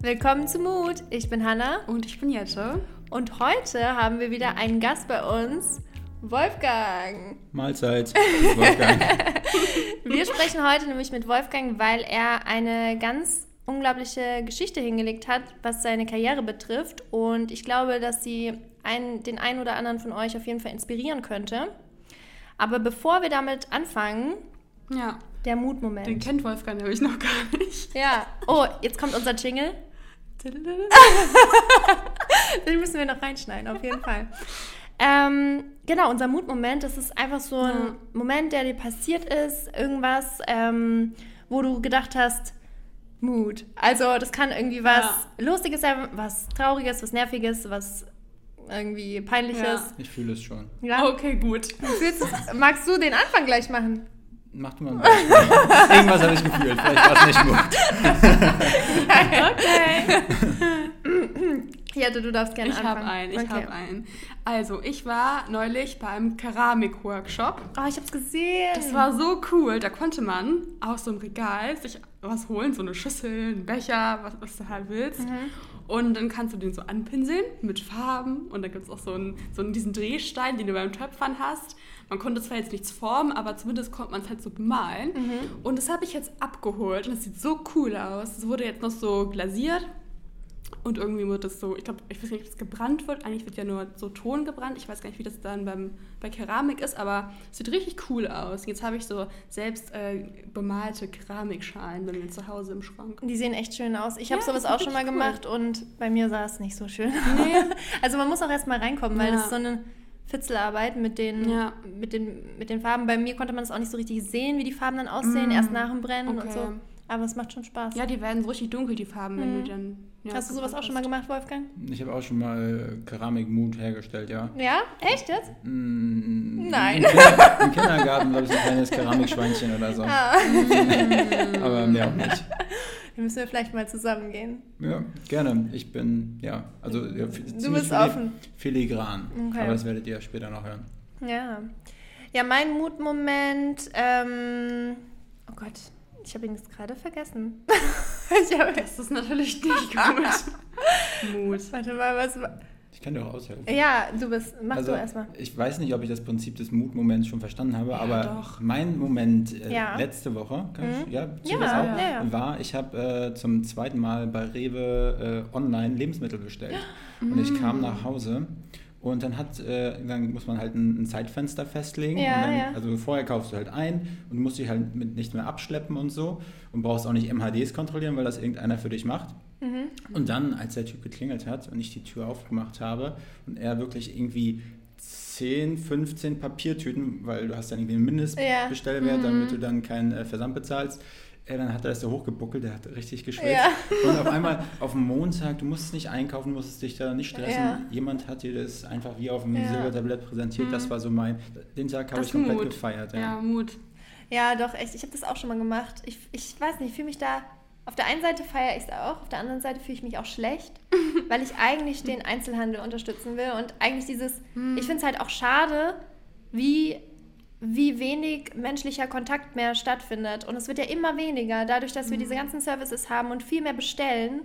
Willkommen zu Mut. Ich bin Hanna. Und ich bin Jette. Und heute haben wir wieder einen Gast bei uns, Wolfgang. Mahlzeit, Wolfgang. wir sprechen heute nämlich mit Wolfgang, weil er eine ganz unglaubliche Geschichte hingelegt hat, was seine Karriere betrifft. Und ich glaube, dass sie einen, den einen oder anderen von euch auf jeden Fall inspirieren könnte. Aber bevor wir damit anfangen, ja. der Mutmoment. Den kennt Wolfgang nämlich noch gar nicht. Ja. Oh, jetzt kommt unser Jingle. Den müssen wir noch reinschneiden, auf jeden Fall. Ähm, genau, unser Mutmoment, das ist einfach so ein ja. Moment, der dir passiert ist, irgendwas, ähm, wo du gedacht hast, Mut. Also das kann irgendwie was ja. Lustiges sein, was Trauriges, was Nerviges, was irgendwie Peinliches. Ja. Ich fühle es schon. Ja, okay, gut. Du magst du den Anfang gleich machen? Mach du mal ein Beispiel. Irgendwas habe ich gefühlt, vielleicht war es nicht Mut. okay. Ja, du darfst gerne ich anfangen. Ich habe einen, ich okay. habe einen. Also, ich war neulich beim Keramik-Workshop. Oh, ich habe es gesehen. Das war so cool. Da konnte man aus so einem Regal sich was holen, so eine Schüssel, ein Becher, was, was du halt willst. Mhm. Und dann kannst du den so anpinseln mit Farben. Und da gibt es auch so einen, so einen, diesen Drehstein, den du beim Töpfern hast. Man konnte zwar jetzt nichts formen, aber zumindest konnte man es halt so bemalen. Mhm. Und das habe ich jetzt abgeholt und es sieht so cool aus. Es wurde jetzt noch so glasiert und irgendwie wird das so, ich glaube, ich weiß nicht, ob es gebrannt wird. Eigentlich wird ja nur so Ton gebrannt. Ich weiß gar nicht, wie das dann beim, bei Keramik ist, aber es sieht richtig cool aus. Jetzt habe ich so selbst äh, bemalte Keramikschalen bei mir zu Hause im Schrank. Die sehen echt schön aus. Ich habe ja, sowas auch schon mal cool. gemacht und bei mir sah es nicht so schön nee. also man muss auch erst mal reinkommen, weil ja. das ist so eine Fitzelarbeit mit den, ja. mit, den, mit den Farben. Bei mir konnte man das auch nicht so richtig sehen, wie die Farben dann aussehen, mm. erst nach dem Brennen okay. und so. Aber es macht schon Spaß. Ja, die werden so richtig dunkel, die Farben, mhm. wenn du mhm. dann. Ja, Hast du sowas auch schon mal gemacht, Wolfgang? Ich habe auch schon mal Keramikmut hergestellt, ja. Ja? Echt jetzt? Mm, Nein. Im, Im Kindergarten war ich ein kleines Keramikschweinchen oder so. Ah. Aber mehr auch nicht. Dann müssen wir vielleicht mal zusammen gehen. Ja, gerne. Ich bin, ja, also ja, du bist offen. Filigran. Okay. Aber das werdet ihr später noch hören. Ja. Ja, mein Mutmoment, ähm, oh Gott, ich habe ihn jetzt gerade vergessen. hab, das ist natürlich nicht gut. Mut. Warte mal, was war. Ich kann dir auch aushelfen. Ja, du bist. Mach also, du erstmal. Ich weiß nicht, ob ich das Prinzip des Mutmoments schon verstanden habe, ja, aber doch. mein Moment äh, ja. letzte Woche, kann mhm. ich, ja, ja, das auch, ja, war, ich habe äh, zum zweiten Mal bei Rewe äh, online Lebensmittel bestellt. Mhm. Und ich kam nach Hause und dann hat, äh, dann muss man halt ein, ein Zeitfenster festlegen. Ja, dann, ja. Also vorher kaufst du halt ein und musst dich halt mit nicht mehr abschleppen und so und brauchst auch nicht MHDs kontrollieren, weil das irgendeiner für dich macht. Mhm. Und dann, als der Typ geklingelt hat und ich die Tür aufgemacht habe und er wirklich irgendwie 10, 15 Papiertüten, weil du hast dann irgendwie einen Mindestbestellwert, ja. mhm. damit du dann keinen äh, Versand bezahlst, ja, dann hat er das so hochgebuckelt, der hat richtig geschwitzt. Ja. Und auf einmal auf dem Montag, du musstest nicht einkaufen, musstest dich da nicht stressen. Ja. Jemand hat dir das einfach wie auf einem ja. Silbertablett präsentiert. Mhm. Das war so mein, den Tag habe ich komplett Mut. gefeiert. Ja. ja, Mut. Ja, doch, echt. Ich habe das auch schon mal gemacht. Ich, ich weiß nicht, ich fühle mich da. Auf der einen Seite feiere ich es auch, auf der anderen Seite fühle ich mich auch schlecht, weil ich eigentlich den Einzelhandel unterstützen will und eigentlich dieses. Mhm. Ich finde es halt auch schade, wie wie wenig menschlicher Kontakt mehr stattfindet. Und es wird ja immer weniger, dadurch, dass wir diese mhm. ganzen Services haben und viel mehr bestellen.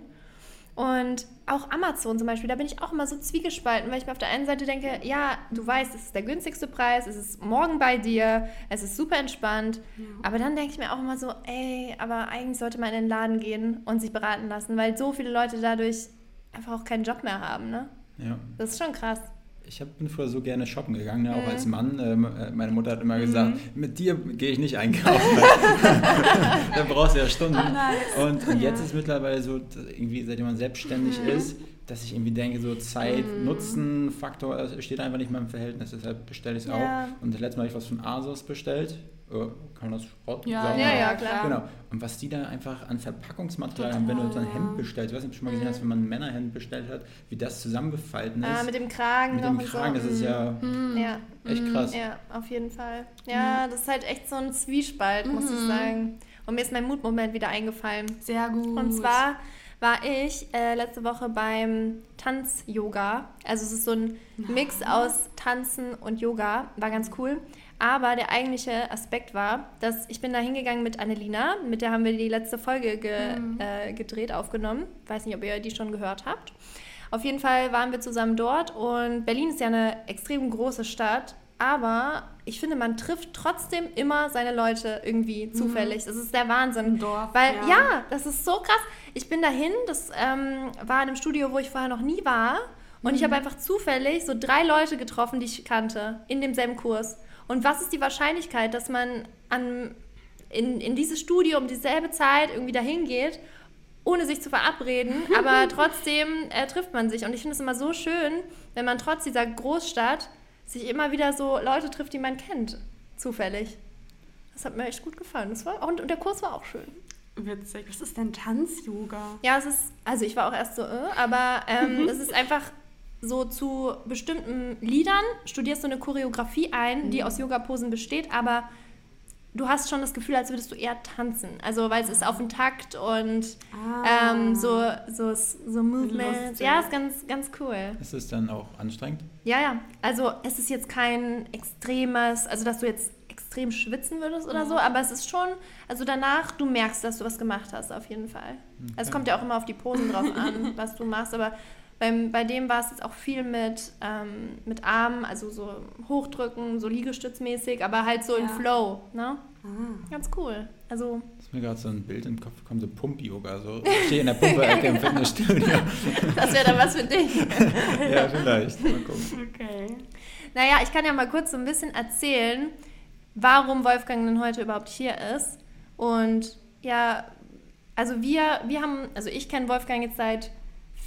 Und auch Amazon zum Beispiel, da bin ich auch immer so zwiegespalten, weil ich mir auf der einen Seite denke, ja, du weißt, es ist der günstigste Preis, es ist morgen bei dir, es ist super entspannt. Ja. Aber dann denke ich mir auch immer so, ey, aber eigentlich sollte man in den Laden gehen und sich beraten lassen, weil so viele Leute dadurch einfach auch keinen Job mehr haben, ne? Ja. Das ist schon krass. Ich hab, bin früher so gerne shoppen gegangen, ja, auch mhm. als Mann. Ähm, äh, meine Mutter hat immer gesagt, mhm. mit dir gehe ich nicht einkaufen. da brauchst du ja Stunden. Oh, nice. Und jetzt ja. ist mittlerweile so, irgendwie seitdem man selbstständig mhm. ist, dass ich irgendwie denke, so Zeit-Nutzen-Faktor mhm. steht einfach nicht mehr im Verhältnis. Deshalb bestelle ich es ja. auch. Und das letzte Mal habe ich was von Asos bestellt. Kann man das Schrott ja, sagen? Ja, ja, klar. Genau. Und was die da einfach an Verpackungsmaterial haben, wenn du so ein Hemd bestellst, ich weiß nicht, ob du schon mal gesehen hast, wenn man ein Männerhemd bestellt hat, wie das zusammengefalten ist. Ah, mit dem Kragen Mit dem Kragen, so. das ist ja, mhm. ja, echt krass. Ja, auf jeden Fall. Ja, das ist halt echt so ein Zwiespalt, muss ich mhm. sagen. Und mir ist mein Mutmoment wieder eingefallen. Sehr gut. Und zwar war ich äh, letzte Woche beim Tanz-Yoga. Also es ist so ein Mix aus Tanzen und Yoga. War ganz cool. Aber der eigentliche Aspekt war, dass ich bin da hingegangen mit Annelina, mit der haben wir die letzte Folge ge Mhm. äh, gedreht, aufgenommen. Weiß nicht, ob ihr die schon gehört habt. Auf jeden Fall waren wir zusammen dort und Berlin ist ja eine extrem große Stadt, aber ich finde, man trifft trotzdem immer seine Leute irgendwie zufällig. Das ist der Wahnsinn. Im Dorf, Weil, ja. ja. das ist so krass. Ich bin dahin, das ähm, war in einem Studio, wo ich vorher noch nie war. Und ich habe einfach zufällig so drei Leute getroffen, die ich kannte, in demselben Kurs. Und was ist die Wahrscheinlichkeit, dass man an, in, in dieses Studio um dieselbe Zeit irgendwie dahin geht, ohne sich zu verabreden, aber trotzdem äh, trifft man sich. Und ich finde es immer so schön, wenn man trotz dieser Großstadt sich immer wieder so Leute trifft, die man kennt, zufällig. Das hat mir echt gut gefallen. Das war, und, und der Kurs war auch schön. Witzig. Was ist denn Tanz-Yoga? Ja, es ist, also ich war auch erst so, äh, aber ähm, es ist einfach so zu bestimmten Liedern studierst du eine Choreografie ein, die aus Yoga-Posen besteht, aber du hast schon das Gefühl, als würdest du eher tanzen. Also, weil es ist auf den Takt und Ah. ähm, so, so, so Movements. Ja, ist ganz, ganz cool. Ist es dann auch anstrengend? Ja, ja. Also, es ist jetzt kein extremes, also dass du jetzt extrem schwitzen würdest oder so, aber es ist schon, also danach, du merkst, dass du was gemacht hast, auf jeden Fall. Also es kommt ja auch immer auf die Posen drauf an, was du machst, aber beim, bei dem war es jetzt auch viel mit, ähm, mit Armen, also so hochdrücken, so liegestützmäßig, aber halt so im Ja. Flow, ne? Ah. Ganz cool. Also, Ist mir gerade so ein Bild im Kopf gekommen, so Pump-Yoga. So. Ich stehe in der Pumpe-Ecke im Fitnessstudio. das wäre dann was für dich. ja, vielleicht. Mal gucken. Okay. Naja, ich kann ja mal kurz so ein bisschen erzählen, warum Wolfgang denn heute überhaupt hier ist. Und ja, also wir, wir haben, also ich kenne Wolfgang jetzt seit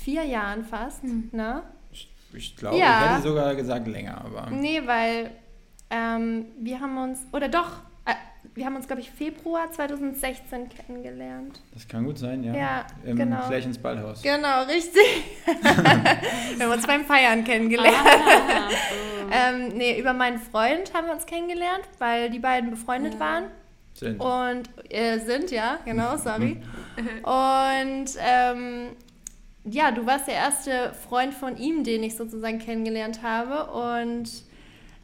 vier Jahren fast, ne? Ich, ich glaube, Ja. ich hätte sogar gesagt länger, aber Nee, weil ähm, wir haben uns, oder doch, äh, wir haben uns, glaube ich, Februar 2016 kennengelernt. das kann gut sein, ja. Ja, Im, genau. Vielleicht ins Ballhaus. Genau, richtig. wir haben uns beim Feiern kennengelernt. Ah, Ähm, nee, über meinen Freund haben wir uns kennengelernt, weil die beiden befreundet Ja. waren. Sind. Und äh, sind, ja, genau, sorry. Und ähm, ja, du warst der erste Freund von ihm, den ich sozusagen kennengelernt habe. Und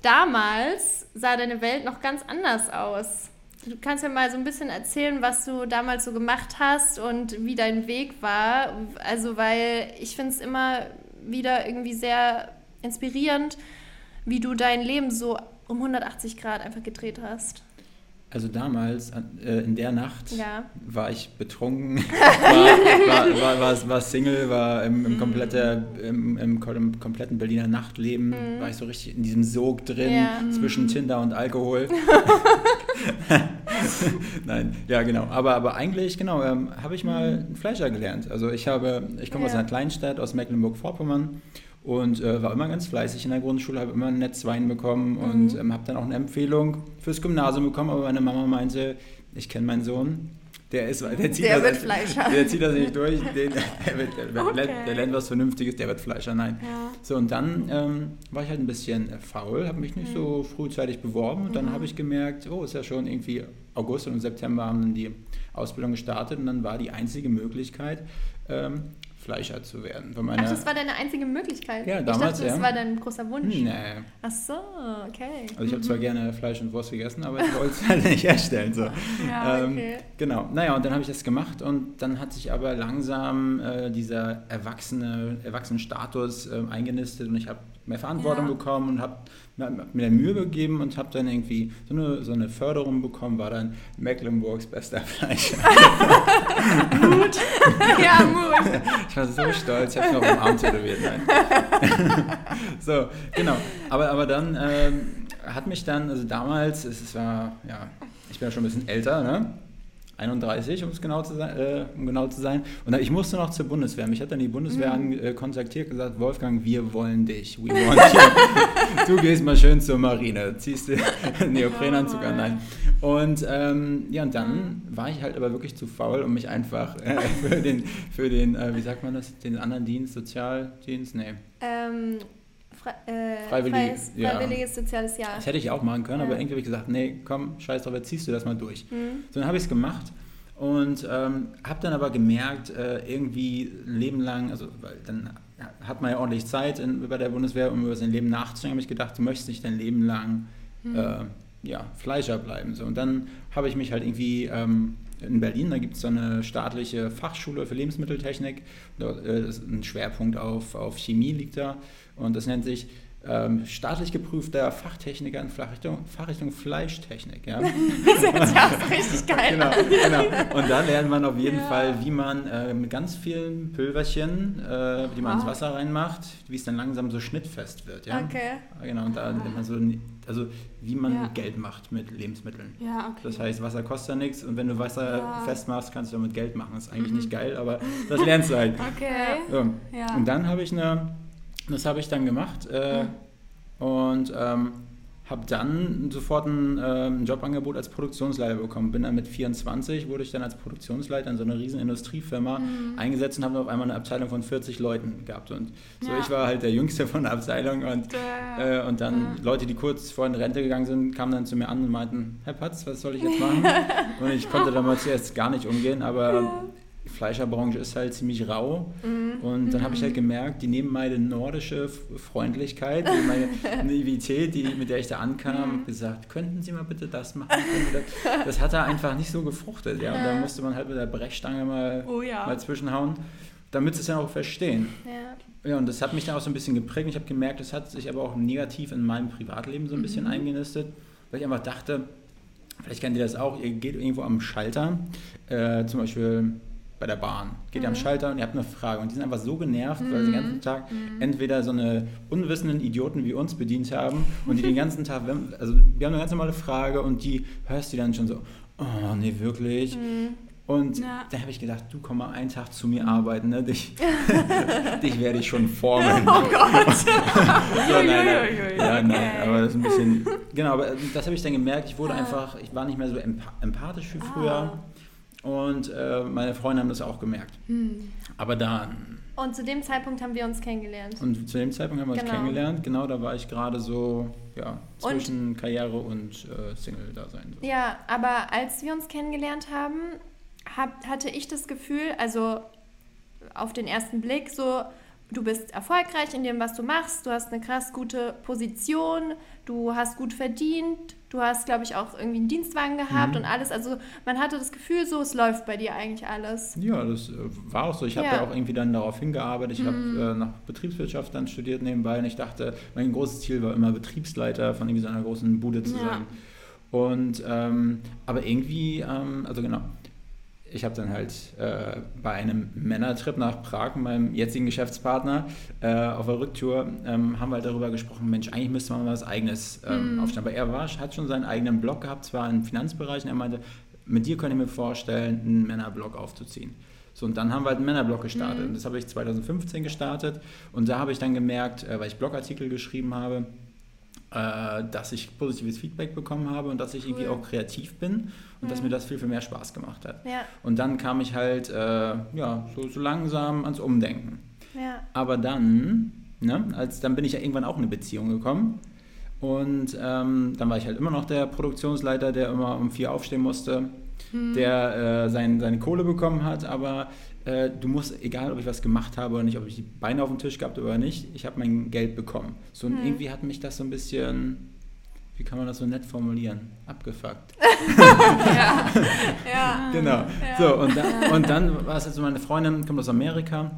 damals sah deine Welt noch ganz anders aus. Du kannst mir mal so ein bisschen erzählen, was du damals so gemacht hast und wie dein Weg war. Also, weil ich finde es immer wieder irgendwie sehr inspirierend, wie du dein Leben so um 180 Grad einfach gedreht hast. Also damals, äh, in der Nacht, Ja. war ich betrunken, war, war, war, war, Single, war im, im, komplette, im, im, im kompletten Berliner Nachtleben, war ich so richtig in diesem Sog drin, Ja. zwischen Tinder und Alkohol. Nein, ja genau. Aber, aber eigentlich, genau, ähm, habe ich mal einen Fleischer gelernt. Also ich habe, ich komme aus Ja. einer Kleinstadt, aus Mecklenburg-Vorpommern und äh, war immer ganz fleißig in der Grundschule, habe immer ein Netzwein bekommen und ähm, habe dann auch eine Empfehlung fürs Gymnasium bekommen, aber meine Mama meinte, ich kenne meinen Sohn, der ist, der zieht Der das, wird Fleischer. Der zieht das nicht durch, den, der, wird, der, Okay. der lernt was Vernünftiges, der wird Fleischer, nein. Ja. So, und dann ähm, war ich halt ein bisschen äh, faul, habe mich nicht Mhm. so frühzeitig beworben und dann habe ich gemerkt, oh, ist ja schon irgendwie August und September haben dann die Ausbildung gestartet und dann war die einzige Möglichkeit, ähm, Fleischer zu werden. Von meiner, Ach, das war deine einzige Möglichkeit? Ja, ich damals, dachte, das ja. war dein großer Wunsch. Nee. Ach so, okay. Also ich habe zwar gerne Fleisch und Wurst gegessen, aber ich wollte es halt nicht herstellen. So. Ja, ähm, okay. Genau, naja, und dann habe ich das gemacht und dann hat sich aber langsam äh, dieser erwachsene Erwachsenenstatus ähm, eingenistet und ich habe mehr Verantwortung Ja. bekommen und habe mir Mühe gegeben und habe dann irgendwie so eine, so eine Förderung bekommen, war dann Mecklenburgs bester Fleischer. ja, Mut. Ich war so stolz, ich habe noch am Arm tätowiert. Nein. so, genau. Aber, aber dann ähm, hat mich dann, also damals, es es war, ja, ich bin ja schon ein bisschen älter, ne? 31, um es genau zu sein, äh, um genau zu sein. Und ich musste noch zur Bundeswehr. Mich hat dann die Bundeswehr an, äh, kontaktiert, gesagt, Wolfgang, wir wollen dich. We want you. du gehst mal schön zur Marine, ziehst einen Neoprenanzug an. Nein. Und ähm, ja, und dann war ich halt aber wirklich zu faul, um mich einfach äh, für den, für den äh, wie sagt man das, den anderen Dienst, Sozialdienst, nee. Ähm, Fre äh, Freiwillig- freies, ja. freiwilliges soziales Jahr. Das hätte ich auch machen können, Ja. aber irgendwie habe ich gesagt, nee, komm, scheiß drauf, jetzt ziehst du das mal durch. Mhm. So, dann habe ich es gemacht und ähm, habe dann aber gemerkt, äh, irgendwie ein Leben lang, also weil dann hat man ja ordentlich Zeit in, bei der Bundeswehr, um über sein Leben nachzudenken, habe ich gedacht, du möchtest nicht dein Leben lang Mhm. äh, ja, Fleischer bleiben. So. Und dann habe ich mich halt irgendwie ähm, in Berlin, da gibt es so eine staatliche Fachschule für Lebensmitteltechnik. Dort äh, ein Schwerpunkt auf, auf Chemie liegt da. Und das nennt sich ähm, staatlich geprüfter Fachtechniker in Fachrichtung, Fachrichtung Fleischtechnik. Ja? das ist ja auch richtig geil. genau, genau. Und da lernt man auf jeden ja. Fall, wie man äh, mit ganz vielen Pülverchen, äh, die man ins Wasser reinmacht, wie es dann langsam so schnittfest wird. Ja? Okay. Genau, und da lernt man so, also wie man ja. Geld macht mit Lebensmitteln. Ja, okay. Das heißt, Wasser kostet ja nichts und wenn du Wasser ja. festmachst, kannst du damit Geld machen. Das ist eigentlich mhm. nicht geil, aber das lernst du halt. Okay. So. Und dann habe ich eine das habe ich dann gemacht äh, und ähm, habe dann sofort ein, äh, ein, Jobangebot als Produktionsleiter bekommen. Bin dann mit 24, wurde ich dann als Produktionsleiter in so einer riesen Industriefirma mhm. eingesetzt und habe auf einmal eine Abteilung von 40 Leuten gehabt. Und so, ja. ich war halt der Jüngste von der Abteilung und, äh, und dann ja. Leute, die kurz vor in Rente gegangen sind, kamen dann zu mir an und meinten, Herr Patz, was soll ich jetzt machen? und ich konnte damals zuerst gar nicht umgehen, aber die Fleischerbranche ist halt ziemlich rau. Mhm. Und dann habe ich halt mhm. gemerkt, die nehmen meine nordische Freundlichkeit, meine Naivität, die, mit der ich da ankam, mhm. gesagt, könnten Sie mal bitte das machen? Das, das hat da einfach nicht so gefruchtet. Ja? Und da musste man halt mit der Brechstange mal, oh, ja. mal zwischenhauen, damit sie es dann auch verstehen. Ja. ja, und das hat mich dann auch so ein bisschen geprägt. Ich habe gemerkt, das hat sich aber auch negativ in meinem Privatleben so ein bisschen mhm. eingenistet, weil ich einfach dachte, vielleicht kennt ihr das auch, ihr geht irgendwo am Schalter, äh, zum Beispiel bei der Bahn. Geht mhm. am Schalter und ihr habt eine Frage. Und die sind einfach so genervt, mhm. weil sie den ganzen Tag mhm. entweder so eine unwissenden Idioten wie uns bedient haben und die den ganzen Tag, also wir haben eine ganz normale Frage und die hörst du dann schon so, oh nee, wirklich. Mhm. Und ja. da habe ich gedacht, du komm mal einen Tag zu mir arbeiten, ne? dich, dich werde ich schon formen. Oh Gott! so, nein, nein, ja, nein, aber das ist ein bisschen, genau, aber das habe ich dann gemerkt, ich wurde einfach, ich war nicht mehr so empathisch wie früher. Ah. Und äh, meine Freunde haben das auch gemerkt. Hm. Aber dann. Und zu dem Zeitpunkt haben wir uns kennengelernt. Und zu dem Zeitpunkt haben wir genau. uns kennengelernt. Genau, da war ich gerade so ja, zwischen und, Karriere und äh, Single-Dasein. So. Ja, aber als wir uns kennengelernt haben, hab, hatte ich das Gefühl, also auf den ersten Blick so, du bist erfolgreich in dem, was du machst, du hast eine krass gute Position, du hast gut verdient, du hast, glaube ich, auch irgendwie einen Dienstwagen gehabt mhm. und alles. Also man hatte das Gefühl, so, es läuft bei dir eigentlich alles. Ja, das äh, war auch so. Ich habe ja. ja auch irgendwie dann darauf hingearbeitet. Ich mhm. habe äh, nach Betriebswirtschaft dann studiert nebenbei und ich dachte, mein großes Ziel war immer Betriebsleiter von irgendwie so einer großen Bude zu ja. sein. Und ähm, aber irgendwie, ähm, also genau, ich habe dann halt äh, bei einem Männertrip nach Prag mit meinem jetzigen Geschäftspartner äh, auf der Rücktour ähm, haben wir halt darüber gesprochen, Mensch, eigentlich müsste man mal was Eigenes ähm, mm. aufstellen. Aber er war, hat schon seinen eigenen Blog gehabt, zwar im Finanzbereich, und er meinte, mit dir könnte ich mir vorstellen, einen Männerblog aufzuziehen. So, und dann haben wir halt einen Männerblog gestartet. Mhm. Das habe ich 2015 gestartet. Und da habe ich dann gemerkt, äh, weil ich Blogartikel geschrieben habe, äh, dass ich positives Feedback bekommen habe und dass ich cool. irgendwie auch kreativ bin und mhm. dass mir das viel, viel mehr Spaß gemacht hat. Ja. Und dann kam ich halt äh, ja, so, so, langsam ans Umdenken. Ja. Aber dann, ne, als, dann bin ich ja irgendwann auch in eine Beziehung gekommen. Und ähm, dann war ich halt immer noch der Produktionsleiter, der immer um vier aufstehen musste, mhm. der äh, sein, seine Kohle bekommen hat, aber äh, du musst, egal ob ich was gemacht habe oder nicht, ob ich die Beine auf dem Tisch gehabt oder nicht, ich habe mein Geld bekommen. So und hm. irgendwie hat mich das so ein bisschen, wie kann man das so nett formulieren? Abgefuckt. ja. ja. Genau. Ja. So, und dann, und dann war es jetzt so, meine Freundin kommt aus Amerika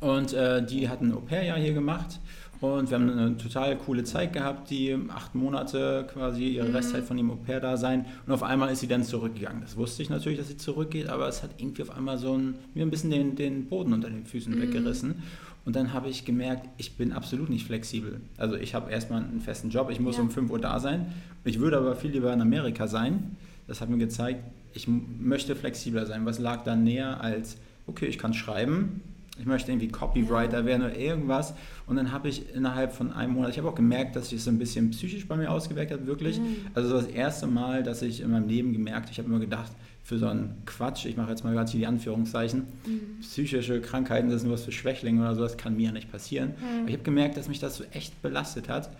und äh, die hat ein Au-pair-Jahr hier gemacht und wir haben eine total coole Zeit gehabt, die acht Monate quasi ihre mhm. Restzeit von ihrem Au-pair da sein. Und auf einmal ist sie dann zurückgegangen. Das wusste ich natürlich, dass sie zurückgeht, aber es hat irgendwie auf einmal so ein, mir ein bisschen den, den Boden unter den Füßen mhm. weggerissen. Und dann habe ich gemerkt, ich bin absolut nicht flexibel. Also ich habe erstmal einen festen Job, ich muss ja. um 5 Uhr da sein. Ich würde aber viel lieber in Amerika sein. Das hat mir gezeigt, ich möchte flexibler sein. Was lag da näher als, okay, ich kann schreiben, ich möchte irgendwie Copywriter werden oder irgendwas. Und dann habe ich innerhalb von einem Monat, ich habe auch gemerkt, dass sich das so ein bisschen psychisch bei mir ausgewirkt hat, wirklich. Mhm. Also das erste Mal, dass ich in meinem Leben gemerkt, ich habe immer gedacht, für so einen Quatsch, ich mache jetzt mal gerade hier die Anführungszeichen, mhm. psychische Krankheiten, das ist nur was für Schwächlinge oder so, das kann mir ja nicht passieren. Mhm. Aber ich habe gemerkt, dass mich das so echt belastet hat.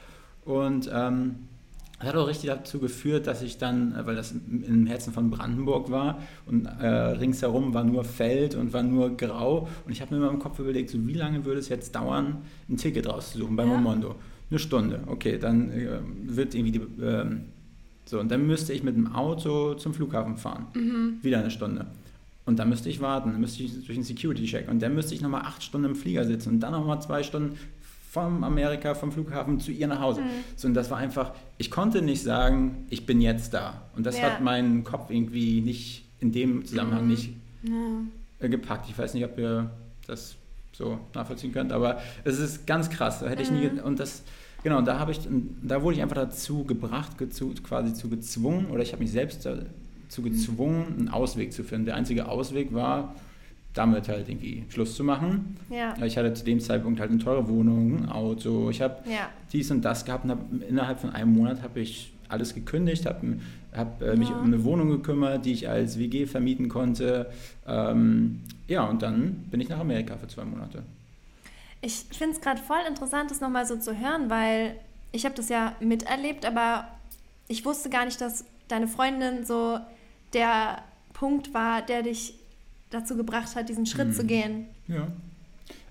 Und ähm, das hat auch richtig dazu geführt, dass ich dann, äh, weil das im Herzen von Brandenburg war und äh, ringsherum war nur Feld und war nur grau und ich habe mir immer im Kopf überlegt, so wie lange würde es jetzt dauern, ein Ticket rauszusuchen bei ja. Momondo? Eine Stunde, okay, dann äh, wird irgendwie die, äh, So, und dann müsste ich mit dem Auto zum Flughafen fahren. Mhm. Wieder eine Stunde. Und dann müsste ich warten, dann müsste ich durch den Security-Check und dann müsste ich nochmal acht Stunden im Flieger sitzen und dann nochmal zwei Stunden vom Amerika, vom Flughafen zu ihr nach Hause. So, und das war einfach, ich konnte nicht sagen, ich bin jetzt da. Und das Ja. hat meinen Kopf irgendwie nicht in dem Zusammenhang nicht Ja. äh, gepackt. Ich weiß nicht, ob ihr das so nachvollziehen könnt, aber es ist ganz krass. Da hätte ich nie ge- und das genau, da habe ich da wurde ich einfach dazu gebracht, gezu, quasi zu gezwungen oder ich habe mich selbst dazu gezwungen, einen Ausweg zu finden. Der einzige Ausweg war damit halt irgendwie Schluss zu machen. Ja. Ich hatte zu dem Zeitpunkt halt eine teure Wohnung, ein Auto, ich habe Ja. dies und das gehabt und hab, innerhalb von einem Monat habe ich alles gekündigt, habe hab, äh, mich Ja. um eine Wohnung gekümmert, die ich als WG vermieten konnte. Ähm, ja, und dann bin ich nach Amerika für zwei Monate. Ich finde es gerade voll interessant, das nochmal so zu hören, weil ich habe das ja miterlebt, aber ich wusste gar nicht, dass deine Freundin so der Punkt war, der dich dazu gebracht hat, diesen Schritt Mhm. zu gehen. Ja.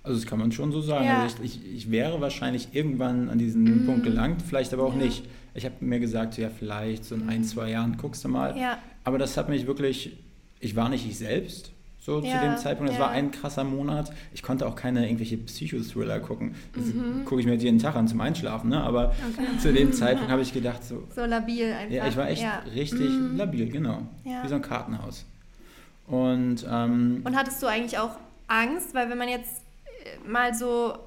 Also das kann man schon so sagen. Ja. Also ich, ich, ich wäre wahrscheinlich irgendwann an diesen Punkt gelangt, vielleicht aber auch Ja. nicht. Ich habe mir gesagt, ja vielleicht so in ein, zwei Jahren guckst du mal. Ja. Aber das hat mich wirklich, ich war nicht ich selbst so zu dem Zeitpunkt. Das war ein krasser Monat. Ich konnte auch keine irgendwelche Psychothriller gucken. Das Mhm. gucke ich mir jeden Tag an zum Einschlafen. Ne? Aber zu dem Zeitpunkt habe ich gedacht, so, So labil einfach. ja, ich war echt richtig Mhm. labil, genau. Wie so ein Kartenhaus. Und, ähm, Und hattest du eigentlich auch Angst? Weil wenn man jetzt äh, mal so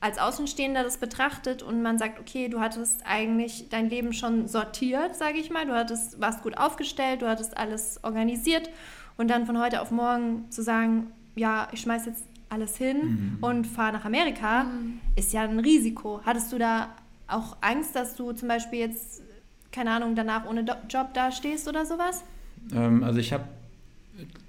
als Außenstehender das betrachtet und man sagt, okay, du hattest eigentlich dein Leben schon sortiert, sage ich mal, du hattest, warst gut aufgestellt, du hattest alles organisiert und dann von heute auf morgen zu sagen, ja, ich schmeiß jetzt alles hin Mhm. und fahre nach Amerika, ist ja ein Risiko. Hattest du da auch Angst, dass du zum Beispiel jetzt, keine Ahnung, danach ohne Do Job da stehst oder sowas? Ähm, also ich habe,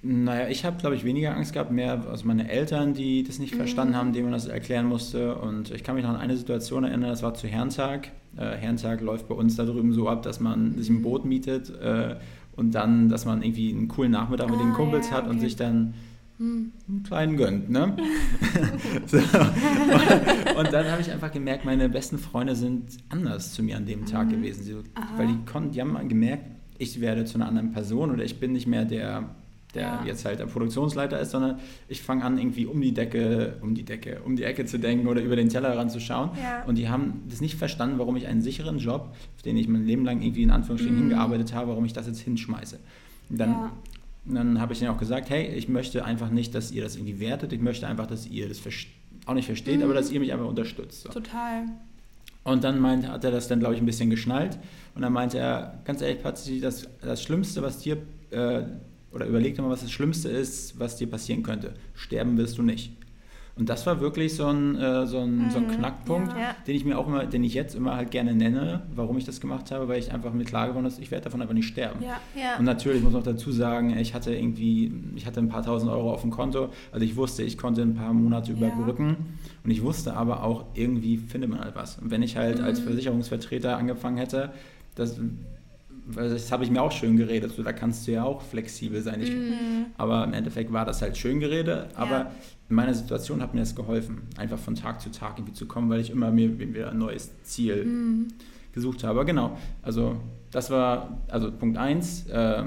naja, ich habe, glaube ich, weniger Angst gehabt, mehr also meine Eltern, die das nicht verstanden haben, denen man das erklären musste. Und ich kann mich noch an eine Situation erinnern, das war zu Herrentag. Äh, Herrentag läuft bei uns da drüben so ab, dass man sich ein Boot mietet äh, und dann, dass man irgendwie einen coolen Nachmittag mit Ah, den Kumpels ja, hat und okay. sich dann Hm. einen kleinen gönnt, ne? so. und, und dann habe ich einfach gemerkt, meine besten Freunde sind anders zu mir an dem Tag gewesen. Sie, weil die konnten, die haben gemerkt, ich werde zu einer anderen Person oder ich bin nicht mehr der, der Ja. jetzt halt der Produktionsleiter ist, sondern ich fange an, irgendwie um die Decke, um die Decke, um die Ecke zu denken oder über den Tellerrand zu schauen. Ja. Und die haben das nicht verstanden, warum ich einen sicheren Job, auf den ich mein Leben lang irgendwie in Anführungsstrichen Mhm. hingearbeitet habe, warum ich das jetzt hinschmeiße. Und dann Ja. dann habe ich denen auch gesagt, hey, ich möchte einfach nicht, dass ihr das irgendwie wertet. Ich möchte einfach, dass ihr das auch nicht versteht, Mhm. aber dass ihr mich einfach unterstützt. So. Total. Und dann meint, hat er das dann, glaube ich, ein bisschen geschnallt. Und dann meinte er, ganz ehrlich, Patzi, das, das Schlimmste, was dir, äh, oder überleg dir mal, was das Schlimmste ist, was dir passieren könnte. Sterben wirst du nicht. Und das war wirklich so ein, äh, so ein, so ein Mhm. Knackpunkt, Ja. den ich mir auch immer, den ich jetzt immer halt gerne nenne, warum ich das gemacht habe, weil ich einfach mir klar geworden ist, ich werde davon einfach nicht sterben. Ja. Ja. Und natürlich muss man auch dazu sagen, ich hatte irgendwie, ich hatte ein paar tausend Euro auf dem Konto. Also ich wusste, ich konnte ein paar Monate überbrücken. Und ich wusste aber auch, irgendwie findet man halt was. Und wenn ich halt als Mhm. Versicherungsvertreter angefangen hätte, das, das habe ich mir auch schön geredet. So, da kannst du ja auch flexibel sein. Ich, Mhm. aber im Endeffekt war das halt schön geredet. Aber Ja. in meiner Situation hat mir das geholfen, einfach von Tag zu Tag irgendwie zu kommen, weil ich immer mir wieder ein neues Ziel Mhm. gesucht habe. Genau, also das war, also Punkt 1, äh,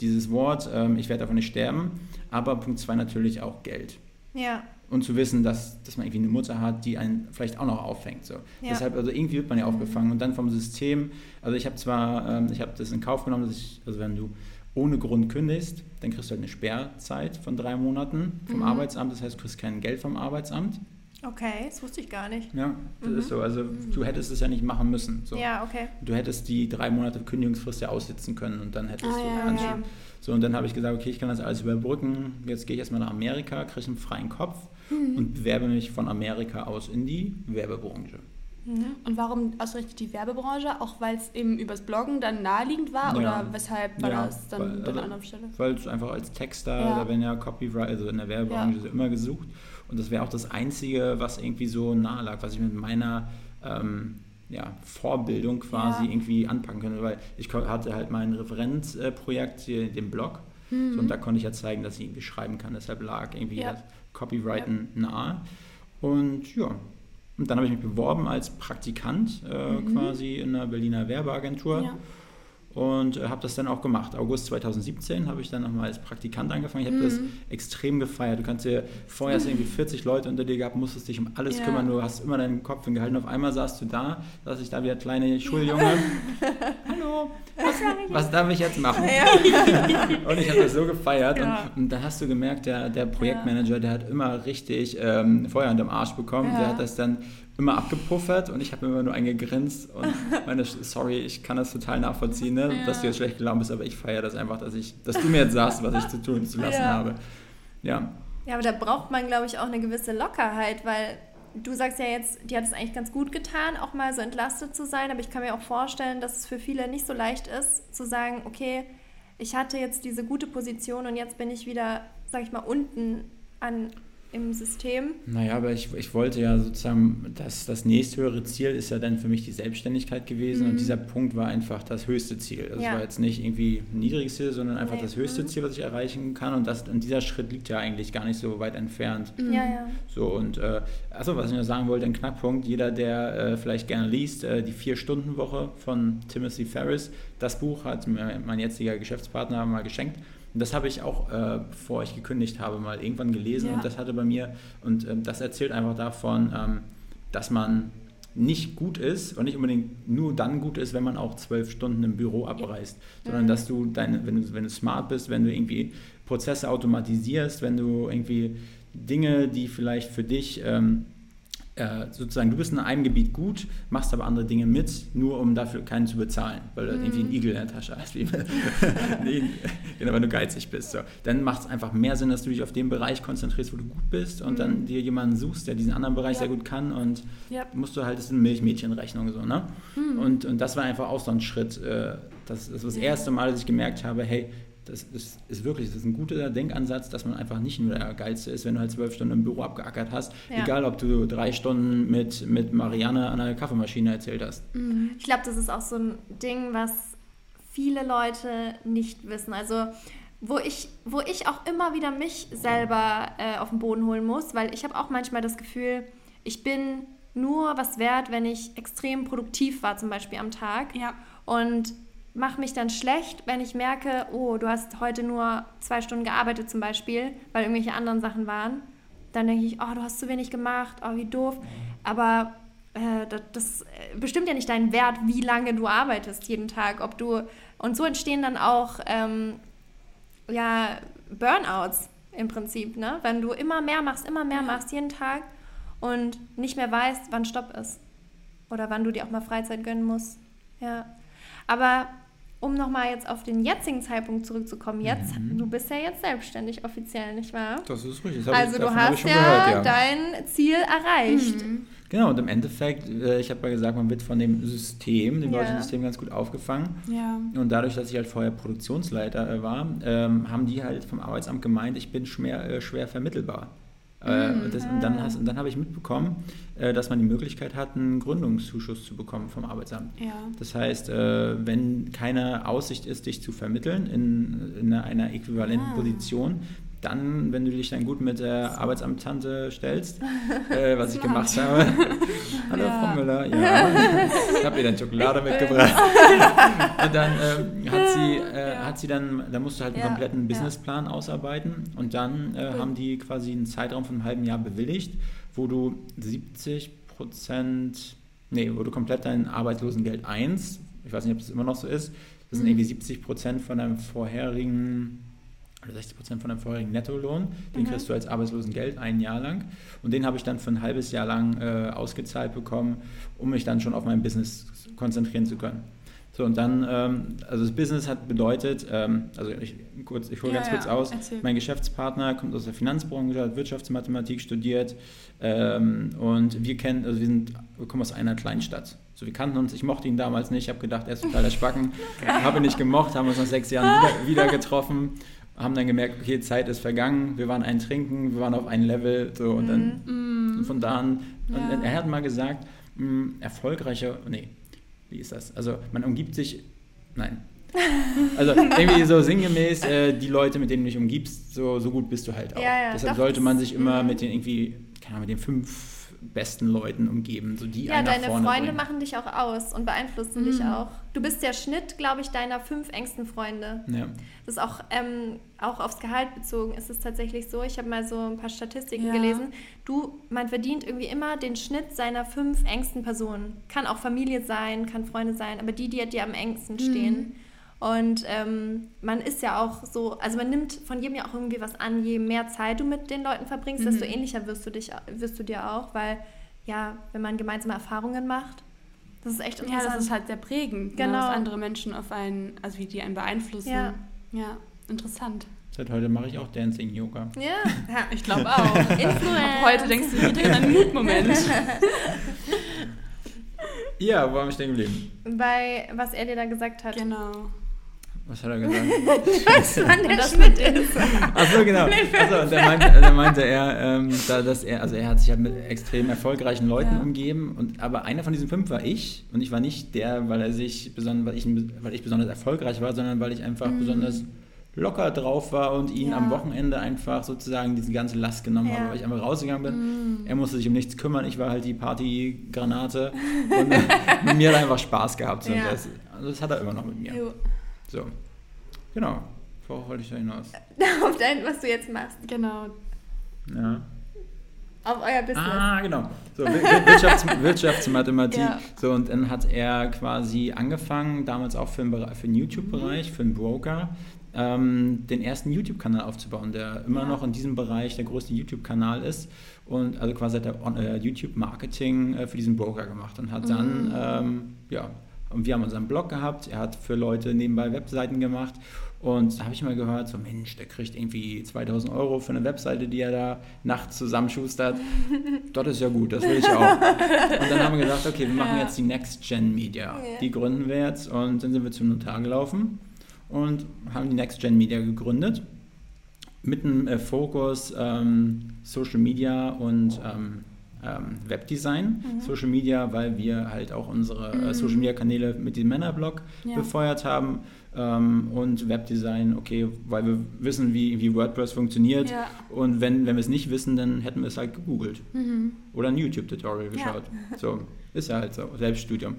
dieses Wort, ähm, ich werde davon nicht sterben, aber Punkt 2 natürlich auch Geld. Ja. Und zu wissen, dass, dass man irgendwie eine Mutter hat, die einen vielleicht auch noch auffängt. So. Ja. Deshalb, also irgendwie wird man ja aufgefangen. Und dann vom System, also ich habe zwar, ähm, ich habe das in Kauf genommen, dass ich, also wenn du ohne Grund kündigst, dann kriegst du halt eine Sperrzeit von drei Monaten vom Mhm. Arbeitsamt. Das heißt, du kriegst kein Geld vom Arbeitsamt. Okay, das wusste ich gar nicht. Ja, das Mhm. ist so. Also du hättest es ja nicht machen müssen. So. Ja, okay. Du hättest die drei Monate Kündigungsfrist ja aussitzen können und dann hättest Ah, du ja, ja. So, und dann habe ich gesagt, okay, ich kann das alles überbrücken. Jetzt gehe ich erstmal nach Amerika, kriege einen freien Kopf und bewerbe mich von Amerika aus in die Werbebranche. Mhm. Und warum ausgerechnet die Werbebranche? Auch weil es eben übers Bloggen dann naheliegend war? Ja. Oder weshalb war Ja, das dann weil- an also- einer anderen Stelle? Weil es einfach als Texter, Ja. da werden ja Copyright, also in der Werbebranche Ja. immer gesucht. Und das wäre auch das Einzige, was irgendwie so nahe lag, was ich mit meiner ähm, ja, Vorbildung quasi Ja. irgendwie anpacken könnte. Weil ich hatte halt mein Referenzprojekt, hier, den Blog. Mhm. So, und da konnte ich ja zeigen, dass ich irgendwie schreiben kann. Deshalb lag irgendwie Ja. das Copyrighten nahe. Und ja, Und dann habe ich mich beworben als Praktikant äh, mhm. quasi in einer Berliner Werbeagentur. Ja und äh, habe das dann auch gemacht. August 2017 habe ich dann nochmal als Praktikant angefangen. Ich habe mhm. das extrem gefeiert. Du kannst dir vorher hast irgendwie 40 Leute unter dir gehabt, musstest dich um alles ja. kümmern. Du hast immer deinen Kopf hingehalten. Auf einmal saßt du da, saß ich da wie der kleine Schuljunge. Hallo, was, was, darf ich jetzt machen? Ja. und ich habe das so gefeiert. Ja. Und, und dann hast du gemerkt, der, der Projektmanager, der hat immer richtig ähm, Feuer unter dem Arsch bekommen. Der hat das dann immer abgepuffert und ich habe immer nur eingegrinst und meine, sorry, ich kann das total nachvollziehen, ne, ja. dass du jetzt schlecht gelaunt bist, aber ich feiere das einfach, dass ich, dass du mir jetzt sagst, was ich zu tun zu lassen ja. habe. Ja. Ja, aber da braucht man, glaube ich, auch eine gewisse Lockerheit, weil du sagst ja jetzt, die hat es eigentlich ganz gut getan, auch mal so entlastet zu sein, aber ich kann mir auch vorstellen, dass es für viele nicht so leicht ist, zu sagen, okay, ich hatte jetzt diese gute Position und jetzt bin ich wieder, sag ich mal, unten an im System. Naja, aber ich, ich wollte ja sozusagen, das, das nächsthöhere Ziel ist ja dann für mich die Selbstständigkeit gewesen mhm. und dieser Punkt war einfach das höchste Ziel. Das ja. war jetzt nicht irgendwie ein niedriges Ziel, sondern einfach nee. das höchste mhm. Ziel, was ich erreichen kann und, das, und dieser Schritt liegt ja eigentlich gar nicht so weit entfernt. Mhm. Ja, ja. So und, äh, also was ich nur sagen wollte, ein Knackpunkt, jeder, der äh, vielleicht gerne liest, äh, die Vier-Stunden-Woche von Timothy Ferris, das Buch hat mir mein jetziger Geschäftspartner mal geschenkt und das habe ich auch, äh, bevor ich gekündigt habe, mal irgendwann gelesen ja. und das hatte bei mir, und ähm, das erzählt einfach davon, ähm, dass man nicht gut ist und nicht unbedingt nur dann gut ist, wenn man auch zwölf Stunden im Büro abreißt, sondern mhm. dass du deine, wenn du, wenn du smart bist, wenn du irgendwie Prozesse automatisierst, wenn du irgendwie Dinge, die vielleicht für dich ähm, äh, sozusagen, du bist in einem Gebiet gut, machst aber andere Dinge mit, nur um dafür keinen zu bezahlen, weil du mm. irgendwie ein Igel in der Tasche hast, wie, nee, genau, wenn du geizig bist. So. Dann macht es einfach mehr Sinn, dass du dich auf den Bereich konzentrierst, wo du gut bist und mm. dann mhm. dir jemanden suchst, der diesen anderen Bereich ja. sehr gut kann und ja. musst du halt, das ist eine Milchmädchenrechnung so, ne? Mm. Und, und das war einfach auch so ein Schritt, äh, das, das war das erste Mal, dass ich gemerkt habe, hey, das ist, ist, wirklich, das ist ein guter Denkansatz, dass man einfach nicht nur der Geilste ist, wenn du halt zwölf Stunden im Büro abgeackert hast. Ja. Egal, ob du drei Stunden mit, mit Marianne an der Kaffeemaschine erzählt hast. Mhm. Ich glaube, das ist auch so ein Ding, was viele Leute nicht wissen. Also, wo ich, wo ich auch immer wieder mich selber äh, auf den Boden holen muss, weil ich habe auch manchmal das Gefühl, ich bin nur was wert, wenn ich extrem produktiv war, zum Beispiel am Tag. Ja. Und mache mich dann schlecht, wenn ich merke, oh, du hast heute nur zwei Stunden gearbeitet zum Beispiel, weil irgendwelche anderen Sachen waren. Dann denke ich, oh, du hast zu wenig gemacht, oh, wie doof. Aber äh, das, das, äh, bestimmt ja nicht deinen Wert, wie lange du arbeitest jeden Tag. Ob du und so entstehen dann auch ähm, ja, Burnouts im Prinzip, ne? Wenn du immer mehr machst, immer mehr machst jeden Tag und nicht mehr weißt, wann Stopp ist. Oder wann du dir auch mal Freizeit gönnen musst. Ja. Aber um nochmal jetzt auf den jetzigen Zeitpunkt zurückzukommen, jetzt, mhm. du bist ja jetzt selbstständig offiziell, nicht wahr? Das ist richtig. Das also ich, du hast ja, gehört, ja, dein Ziel erreicht. Mhm. Genau, und im Endeffekt, äh, ich habe ja gesagt, man wird von dem System, dem ja. deutschen System ganz gut aufgefangen. Ja. Und dadurch, dass ich halt vorher Produktionsleiter äh, war, ähm, haben die halt vom Arbeitsamt gemeint, ich bin schwer, äh, schwer vermittelbar. Äh, mhm. das, und dann, dann habe ich mitbekommen, äh, dass man die Möglichkeit hat, einen Gründungszuschuss zu bekommen vom Arbeitsamt. Ja. Das heißt, äh, wenn keine Aussicht ist, dich zu vermitteln in, in einer äquivalenten ah. Position, dann, wenn du dich dann gut mit der Arbeitsamttante stellst, äh, was ich gemacht habe. Hallo ja. Frau Müller, ja. Ich habe ihr dann Schokolade mitgebracht. und dann ähm, hat sie, äh, hat sie dann, da musst du halt einen ja. kompletten Businessplan ausarbeiten und dann äh, cool. haben die quasi einen Zeitraum von einem halben Jahr bewilligt, wo du 70 Prozent, nee, wo du komplett dein Arbeitslosengeld 1, ich weiß nicht, ob das immer noch so ist, das sind mhm. irgendwie 70 Prozent von deinem vorherigen 60 Prozent von deinem vorherigen Nettolohn. Den mhm. kriegst du als Arbeitslosengeld ein Jahr lang. Und den habe ich dann für ein halbes Jahr lang äh, ausgezahlt bekommen, um mich dann schon auf mein Business konzentrieren zu können. So, und dann, ähm, also das Business hat bedeutet, ähm, also ich, kurz, ich hole ja, ganz kurz ja, aus, erzähl. mein Geschäftspartner kommt aus der Finanzbranche, hat Wirtschaftsmathematik studiert ähm, und wir kennen, also wir, sind, wir kommen aus einer Kleinstadt. So, wir kannten uns, ich mochte ihn damals nicht, ich habe gedacht, er ist total der Spacken, habe ihn nicht gemocht, haben uns nach sechs Jahren wieder, wieder getroffen haben dann gemerkt, okay, Zeit ist vergangen, wir waren ein Trinken, wir waren auf einem Level, so und dann mm. und von da an, ja. er hat mal gesagt, mh, mm, erfolgreicher, nee, wie ist das? Also man umgibt sich, nein. Also irgendwie so sinngemäß, äh, die Leute, mit denen du dich umgibst, so, so gut bist du halt auch. Ja, ja, Deshalb sollte man sich immer mhm. mit den irgendwie, keine Ahnung, mit den fünf besten Leuten umgeben, so die Ja, deine vorne Freunde bringen. machen dich auch aus und beeinflussen dich auch. Du bist der Schnitt, glaube ich, deiner fünf engsten Freunde. Ja. Das ist auch, ähm, auch aufs Gehalt bezogen, ist es tatsächlich so. Ich habe mal so ein paar Statistiken Ja. gelesen. Du, man verdient irgendwie immer den Schnitt seiner fünf engsten Personen. Kann auch Familie sein, kann Freunde sein, aber die, die dir am engsten stehen. Und ähm, man ist ja auch so, also man nimmt von jedem ja auch irgendwie was an, je mehr Zeit du mit den Leuten verbringst, desto ähnlicher wirst du, dich, wirst du dir auch, weil ja, wenn man gemeinsame Erfahrungen macht, das ist echt Ja, interessant. das ist halt sehr prägend, Genau. ne, was andere Menschen auf einen, also wie die einen beeinflussen. Ja. ja interessant. Seit heute mache ich auch Dancing Yoga. ja, ja. Ich glaube auch. Influencer. Heute denkst du wieder an einen Mutmoment. Ja, wo haben wir stehen geblieben? Bei was er dir da gesagt hat. genau. Was hat er gesagt? Was wann der das Schnitt ist. Achso, genau. Achso, und da meinte, da meinte er, ähm, da, dass er, also er hat sich halt mit extrem erfolgreichen Leuten Ja. umgeben. Und, aber einer von diesen fünf war ich. Und ich war nicht der, weil er sich besonders, weil ich, weil ich besonders erfolgreich war, sondern weil ich einfach besonders locker drauf war und ihn Ja. am Wochenende einfach sozusagen diese ganze Last genommen Ja. habe, weil ich einfach rausgegangen bin. Er musste sich um nichts kümmern, ich war halt die Partygranate und äh, mit mir hat er einfach Spaß gehabt. So. Das, also das hat er immer noch mit mir. Jo. So, genau. Worauf wollte ich da hinaus? Auf dein, was du jetzt machst. Genau. Ja. Auf euer Business. Ah, genau. So, Wir- Wir- Wirtschafts Wirtschaftsmathematik. Ja. So, und dann hat er quasi angefangen, damals auch für den, Bere- für den YouTube-Bereich, für einen Broker, ähm, den ersten YouTube-Kanal aufzubauen, der immer Ja. noch in diesem Bereich der größte YouTube-Kanal ist. Und also quasi hat er äh, YouTube-Marketing äh, für diesen Broker gemacht und hat dann, ähm, ja, und wir haben unseren Blog gehabt, er hat für Leute nebenbei Webseiten gemacht und da habe ich mal gehört, so Mensch, der kriegt irgendwie 2000 Euro für eine Webseite, die er da nachts zusammenschustert. das ist ja gut, das will ich auch. Und dann haben wir gesagt, okay, wir machen Ja. jetzt die Next Gen Media. Ja. Die gründen wir jetzt und dann sind wir zum Notar gelaufen und haben die Next Gen Media gegründet. Mit einem äh, Fokus ähm, Social Media und ähm, ähm, Webdesign. Mhm. Social Media, weil wir halt auch unsere äh, Social Media Kanäle mit dem Männerblog Ja. befeuert haben. Ähm, und Webdesign, okay, weil wir wissen, wie, wie WordPress funktioniert. Ja. Und wenn, wenn wir es nicht wissen, dann hätten wir es halt gegoogelt. Mhm. Oder ein YouTube-Tutorial Ja. geschaut. So, ist ja halt so, Selbststudium.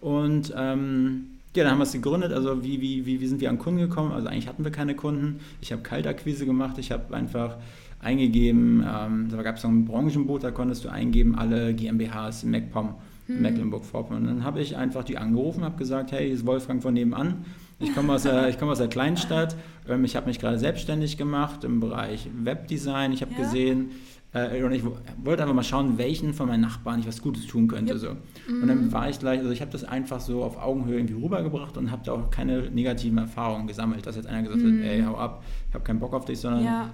Und ähm, ja, dann haben wir es gegründet. Also wie, wie, wie, wie sind wir an Kunden gekommen? Also eigentlich hatten wir keine Kunden. Ich habe Kaltakquise gemacht. Ich habe einfach eingegeben, ähm, da gab es so ein Branchenboot, da konntest du eingeben, alle GmbHs in MacPom, Mhm. Mecklenburg-Vorpommern. Und dann habe ich einfach die angerufen, habe gesagt, hey, hier ist Wolfgang von nebenan. Ich komme aus, der- ich komme aus der Kleinstadt. Ähm, ich habe mich gerade selbstständig gemacht im Bereich Webdesign. Ich habe Ja. gesehen, äh, und ich wo- wollte einfach mal schauen, welchen von meinen Nachbarn ich was Gutes tun könnte. Yep. So. Und dann war ich gleich, also ich habe das einfach so auf Augenhöhe irgendwie rübergebracht und habe da auch keine negativen Erfahrungen gesammelt, dass jetzt einer gesagt hat, ey, hau ab, ich habe keinen Bock auf dich, sondern Ja.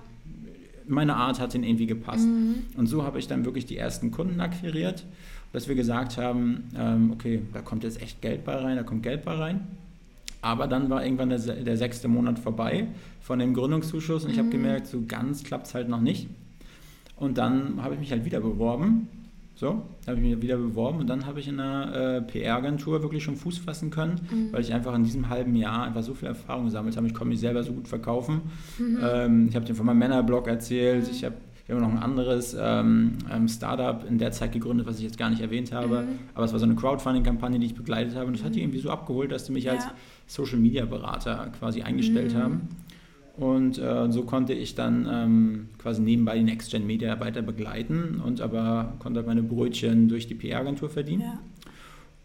Meine Art hat ihnen irgendwie gepasst. Mhm. Und so habe ich dann wirklich die ersten Kunden akquiriert, dass wir gesagt haben, ähm, okay, da kommt jetzt echt Geld bei rein, da kommt Geld bei rein. Aber dann war irgendwann der, der sechste Monat vorbei von dem Gründungszuschuss und ich habe gemerkt, so ganz klappt es halt noch nicht. Und dann habe ich mich halt wieder beworben. So, habe ich mich wieder beworben und dann habe ich in einer äh, PR-Agentur wirklich schon Fuß fassen können, weil ich einfach in diesem halben Jahr einfach so viel Erfahrung gesammelt habe. Ich konnte mich selber so gut verkaufen. Ähm, ich habe dir von meinem Männerblog erzählt. Ich habe wir haben noch ein anderes ähm, ähm, Startup in der Zeit gegründet, was ich jetzt gar nicht erwähnt habe. Aber es war so eine Crowdfunding-Kampagne, die ich begleitet habe. Und das hat die irgendwie so abgeholt, dass die mich als Ja. Social-Media-Berater quasi eingestellt haben. Und äh, so konnte ich dann ähm, quasi nebenbei die Next Gen Media weiter begleiten und aber konnte meine Brötchen durch die PR-Agentur verdienen. Ja.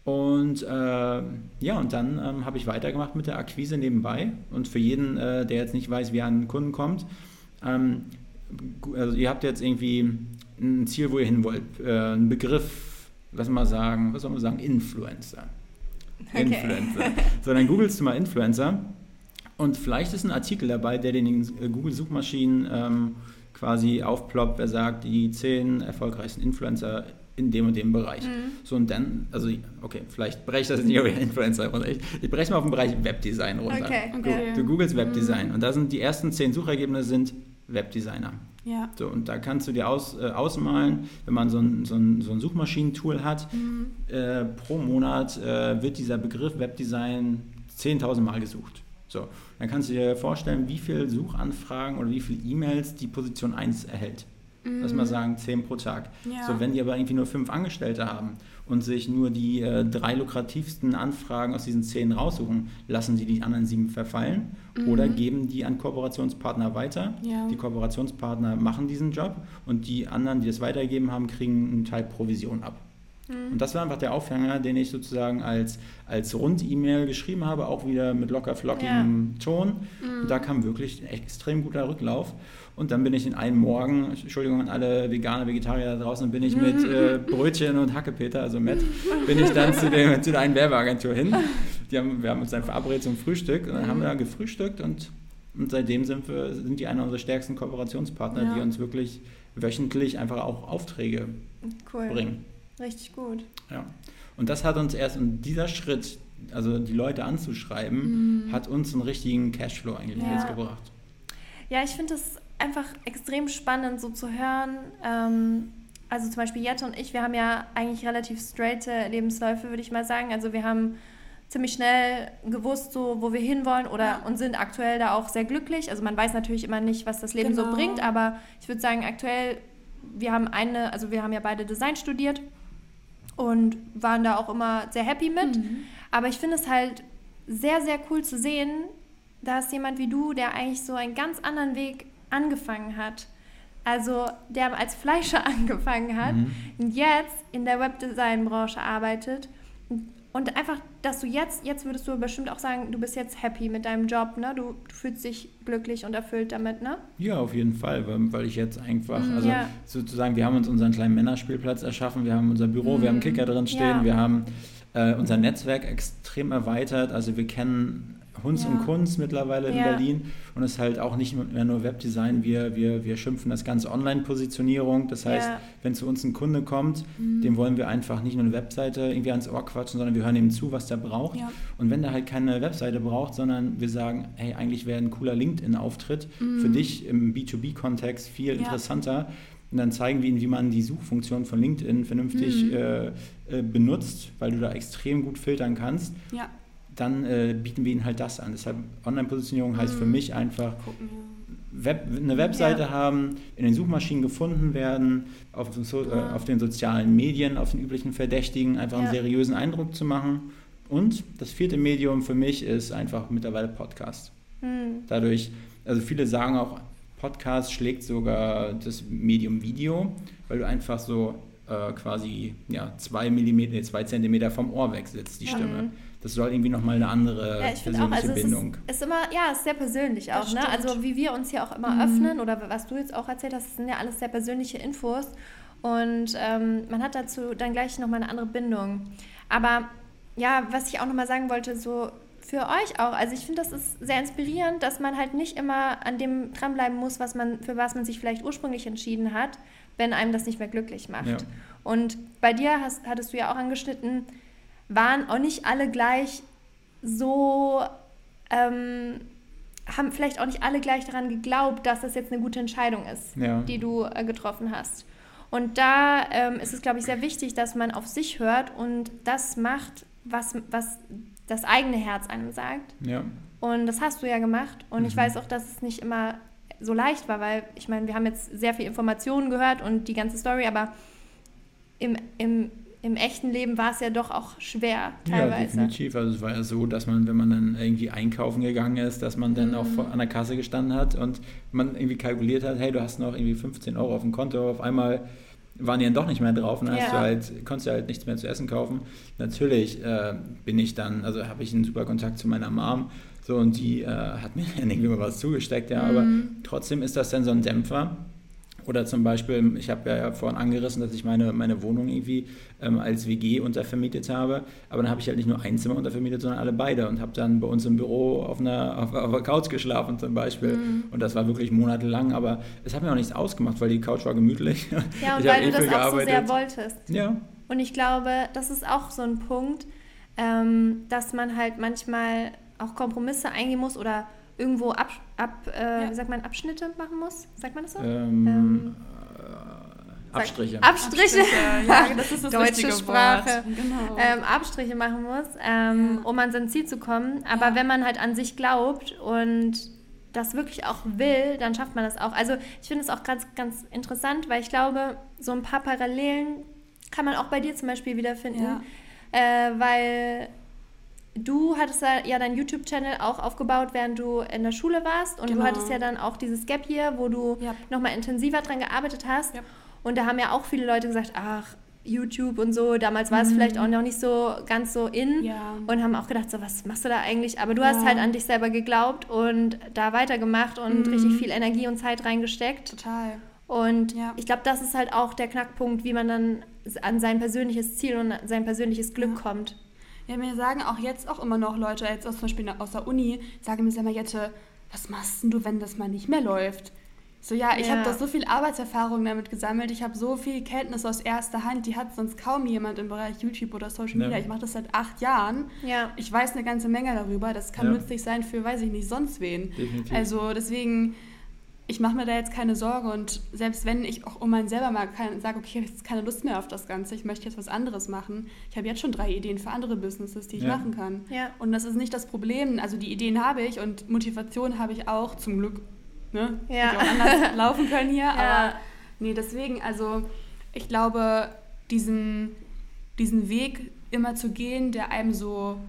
Und äh, ja, und dann ähm, habe ich weitergemacht mit der Akquise nebenbei. Und für jeden, äh, der jetzt nicht weiß, wie er an einen Kunden kommt, ähm, also ihr habt jetzt irgendwie ein Ziel, wo ihr hin wollt. Äh, ein Begriff, lass mal sagen, was soll man sagen, Influencer. Okay. Influencer. So, dann googelst du mal Influencer und vielleicht ist ein Artikel dabei, der den den Google-Suchmaschinen ähm, quasi aufploppt, wer sagt, die zehn erfolgreichsten Influencer in dem und dem Bereich. So und dann, also okay, vielleicht breche ich das nicht auf Influencer runter. Ich, ich breche es mal auf den Bereich Webdesign runter. Okay, Du, okay. du googelst Webdesign und da sind die ersten zehn Suchergebnisse sind Webdesigner. Ja. So, und da kannst du dir aus, äh, ausmalen, wenn man so ein, so ein, so ein Suchmaschinentool hat, äh, pro Monat äh, wird dieser Begriff Webdesign 10.000 Mal gesucht. So, dann kannst du dir vorstellen, wie viele Suchanfragen oder wie viele E-Mails die Position 1 erhält. lass mal sagen, zehn pro Tag. Ja. So, wenn die aber irgendwie nur fünf Angestellte haben und sich nur die äh, drei lukrativsten Anfragen aus diesen zehn raussuchen, lassen sie die anderen sieben verfallen oder geben die an Kooperationspartner weiter. Ja. Die Kooperationspartner machen diesen Job und die anderen, die es weitergeben haben, kriegen einen Teil Provision ab. Und das war einfach der Aufhänger, den ich sozusagen als, als Rund-E-Mail geschrieben habe, auch wieder mit locker flockigem Ton. Und da kam wirklich ein extrem guter Rücklauf. Und dann bin ich in einem Morgen, Entschuldigung an alle Veganer, Vegetarier da draußen, bin ich mit äh, Brötchen und Hackepeter, also Matt, bin ich dann zu, dem, zu der einen Werbeagentur hin. Die haben, wir haben uns dann verabredet zum Frühstück und dann haben wir da gefrühstückt und, und seitdem sind, wir, sind die einer unserer stärksten Kooperationspartner, Ja. die uns wirklich wöchentlich einfach auch Aufträge Cool. bringen. Richtig gut. Ja. Und das hat uns erst, und dieser Schritt, also die Leute anzuschreiben, hat uns einen richtigen Cashflow eigentlich Mhm. Ja. jetzt gebracht. Ja, ich finde es einfach extrem spannend, so zu hören. Ähm, also zum Beispiel Jette und ich, wir haben ja eigentlich relativ straighte Lebensläufe, würde ich mal sagen. Also wir haben ziemlich schnell gewusst, so wo wir hinwollen oder und sind aktuell da auch sehr glücklich. Also man weiß natürlich immer nicht, was das Leben so Genau. bringt, aber ich würde sagen, aktuell, wir haben eine, also wir haben ja beide Design studiert und waren da auch immer sehr happy mit. Aber ich finde es halt sehr, sehr cool zu sehen, dass jemand wie du, der eigentlich so einen ganz anderen Weg angefangen hat, also der als Fleischer angefangen hat Mhm. und jetzt in der Webdesign-Branche arbeitet und einfach, dass du jetzt, jetzt würdest du bestimmt auch sagen, du bist jetzt happy mit deinem Job, ne? Du, du fühlst dich glücklich und erfüllt damit, ne? Ja, auf jeden Fall, weil, weil ich jetzt einfach, also ja. sozusagen, wir haben uns unseren kleinen Männerspielplatz erschaffen, wir haben unser Büro, wir haben einen Kicker drin stehen, Ja. wir haben äh, unser Netzwerk extrem erweitert, also wir kennen Hunz Ja. und Kunst mittlerweile in Ja. Berlin und es ist halt auch nicht mehr nur Webdesign, wir, wir, wir schimpfen das ganze Online-Positionierung, das heißt, Ja. wenn zu uns ein Kunde kommt, dem wollen wir einfach nicht nur eine Webseite irgendwie ans Ohr quatschen, sondern wir hören ihm zu, was der braucht. Und wenn der halt keine Webseite braucht, sondern wir sagen, hey, eigentlich wäre ein cooler LinkedIn-Auftritt für dich im B2B-Kontext viel interessanter. Und dann zeigen wir ihnen, wie man die Suchfunktion von LinkedIn vernünftig äh, äh, benutzt, weil du da extrem gut filtern kannst. Ja, Dann äh, bieten wir ihnen halt das an. Deshalb Online-Positionierung heißt für mich einfach. Web, eine Webseite Ja. haben, in den Suchmaschinen gefunden werden, auf, so, äh, auf den sozialen Medien, auf den üblichen Verdächtigen, einfach einen Ja. seriösen Eindruck zu machen. Und das vierte Medium für mich ist einfach mittlerweile Podcast. Hm. Dadurch, also viele sagen auch, Podcast schlägt sogar das Medium Video, weil du einfach so äh, quasi ja, zwei, Millimeter, nee, zwei Zentimeter vom Ohr weg sitzt, die Ja. Stimme. Mhm. Das soll irgendwie nochmal eine andere Ja, ich finde auch, persönliche also es Bindung. ist, ist immer, ja, ist sehr persönlich auch, ne? Also wie wir uns hier auch immer öffnen oder was du jetzt auch erzählt hast, das sind ja alles sehr persönliche Infos und ähm, man hat dazu dann gleich nochmal eine andere Bindung. Aber ja, was ich auch nochmal sagen wollte, so für euch auch, also ich finde, das ist sehr inspirierend, dass man halt nicht immer an dem dranbleiben muss, was man, für was man sich vielleicht ursprünglich entschieden hat, wenn einem das nicht mehr glücklich macht. Ja. Und bei dir hast, hattest du ja auch angeschnitten, waren auch nicht alle gleich so, ähm, haben vielleicht auch nicht alle gleich daran geglaubt, dass das jetzt eine gute Entscheidung ist, Ja. die du äh, getroffen hast. Und da ähm, ist es, glaube ich, sehr wichtig, dass man auf sich hört und das macht, was, was das eigene Herz einem sagt. Ja. Und das hast du ja gemacht. Und ich Mhm. weiß auch, dass es nicht immer so leicht war, weil ich meine, wir haben jetzt sehr viel Informationen gehört und die ganze Story, aber im, im, im echten Leben war es ja doch auch schwer Ja, teilweise. definitiv. Also es war ja so, dass man, wenn man dann irgendwie einkaufen gegangen ist, dass man dann auch Mhm. vor, an der Kasse gestanden hat und man irgendwie kalkuliert hat, hey, du hast noch irgendwie 15 Euro auf dem Konto, auf einmal waren die dann doch nicht mehr drauf und dann hast Ja. du halt, konntest du halt nichts mehr zu essen kaufen. Natürlich äh, bin ich dann, also habe ich einen super Kontakt zu meiner Mom so und die äh, hat mir dann irgendwie mal was zugesteckt, ja, aber Mhm. trotzdem ist das dann so ein Dämpfer. Oder zum Beispiel, ich habe ja vorhin angerissen, dass ich meine, meine Wohnung irgendwie ähm, als WG untervermietet habe. Aber dann habe ich halt nicht nur ein Zimmer untervermietet, sondern alle beide und habe dann bei uns im Büro auf einer, auf, auf einer Couch geschlafen zum Beispiel. Mhm. Und das war wirklich monatelang, aber es hat mir auch nichts ausgemacht, weil die Couch war gemütlich. Ja, und Ich weil eh du das auch so sehr gearbeitet. wolltest. Ja, Und ich glaube, das ist auch so ein Punkt, ähm, dass man halt manchmal auch Kompromisse eingehen muss oder irgendwo ab, ab äh, Ja. wie sagt man, Abschnitte machen muss. Sagt man das so? ähm, Ähm, äh, Abstriche. Abstriche. Ja, das ist das Deutsche richtige Sprache. Wort. Genau. ähm, Abstriche machen muss, ähm, Ja. um an sein Ziel zu kommen. Aber Ja. wenn man halt an sich glaubt und das wirklich auch will, dann schafft man das auch. Also ich finde es auch ganz, ganz interessant, weil ich glaube, so ein paar Parallelen kann man auch bei dir zum Beispiel wiederfinden. Ja. Äh, weil du hattest ja deinen YouTube-Channel auch aufgebaut, während du in der Schule warst. Und genau. du hattest ja dann auch dieses Gap hier, wo du yep. nochmal intensiver dran gearbeitet hast. Yep. Und da haben ja auch viele Leute gesagt, ach, YouTube und so, damals war mhm. es vielleicht auch noch nicht so ganz so in ja. und haben auch gedacht, so was machst du da eigentlich? Aber du ja. hast halt an dich selber geglaubt und da weitergemacht und mhm. richtig viel Energie und Zeit reingesteckt. Total. Und ja. ich glaube, das ist halt auch der Knackpunkt, wie man dann an sein persönliches Ziel und sein persönliches Glück kommt. Ja, mir sagen auch jetzt auch immer noch Leute, jetzt aus, zum Beispiel aus der Uni, sagen mir, sag mal, Jette, was machst du, wenn das mal nicht mehr läuft? So, ja, ich ja. habe da so viel Arbeitserfahrung damit gesammelt. Ich habe so viel Kenntnis aus erster Hand, die hat sonst kaum jemand im Bereich YouTube oder Social Media. Ja. Ich mache das seit acht Jahren. Ja. Ich weiß eine ganze Menge darüber. Das kann ja. nützlich sein für, weiß ich nicht, sonst wen. Definitiv. Also deswegen, ich mache mir da jetzt keine Sorge. Und selbst wenn ich auch um meinen selber mal sage, okay, ich habe jetzt keine Lust mehr auf das Ganze, ich möchte jetzt was anderes machen. Ich habe jetzt schon drei Ideen für andere Businesses, die ich machen kann. Ja. Und das ist nicht das Problem. Also die Ideen habe ich und Motivation habe ich auch, zum Glück ne? Ja. Hätte auch anders laufen können hier. Ja. Aber nee, deswegen, also ich glaube, diesen, diesen Weg immer zu gehen, der einem so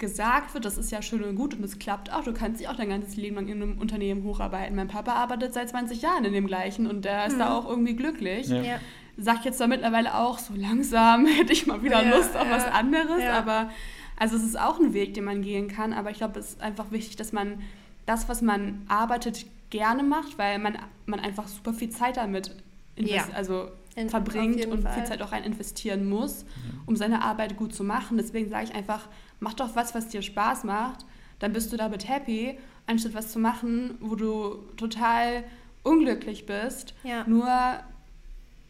gesagt wird, das ist ja schön und gut und es klappt auch. Du kannst dich auch dein ganzes Leben lang in einem Unternehmen hocharbeiten. Mein Papa arbeitet seit 20 Jahren in dem gleichen und der ist hm. da auch irgendwie glücklich. Ja. Ja. Sagt jetzt da mittlerweile auch, so langsam hätte ich mal wieder ja, Lust auf was anderes. Aber also es ist auch ein Weg, den man gehen kann. Aber ich glaube, es ist einfach wichtig, dass man das, was man arbeitet, gerne macht, weil man, man einfach super viel Zeit damit ja. also In, verbringt und Fall. viel Zeit auch rein investieren muss, um seine Arbeit gut zu machen. Deswegen sage ich einfach, mach doch was, was dir Spaß macht, dann bist du damit happy, anstatt was zu machen, wo du total unglücklich bist. Ja. Nur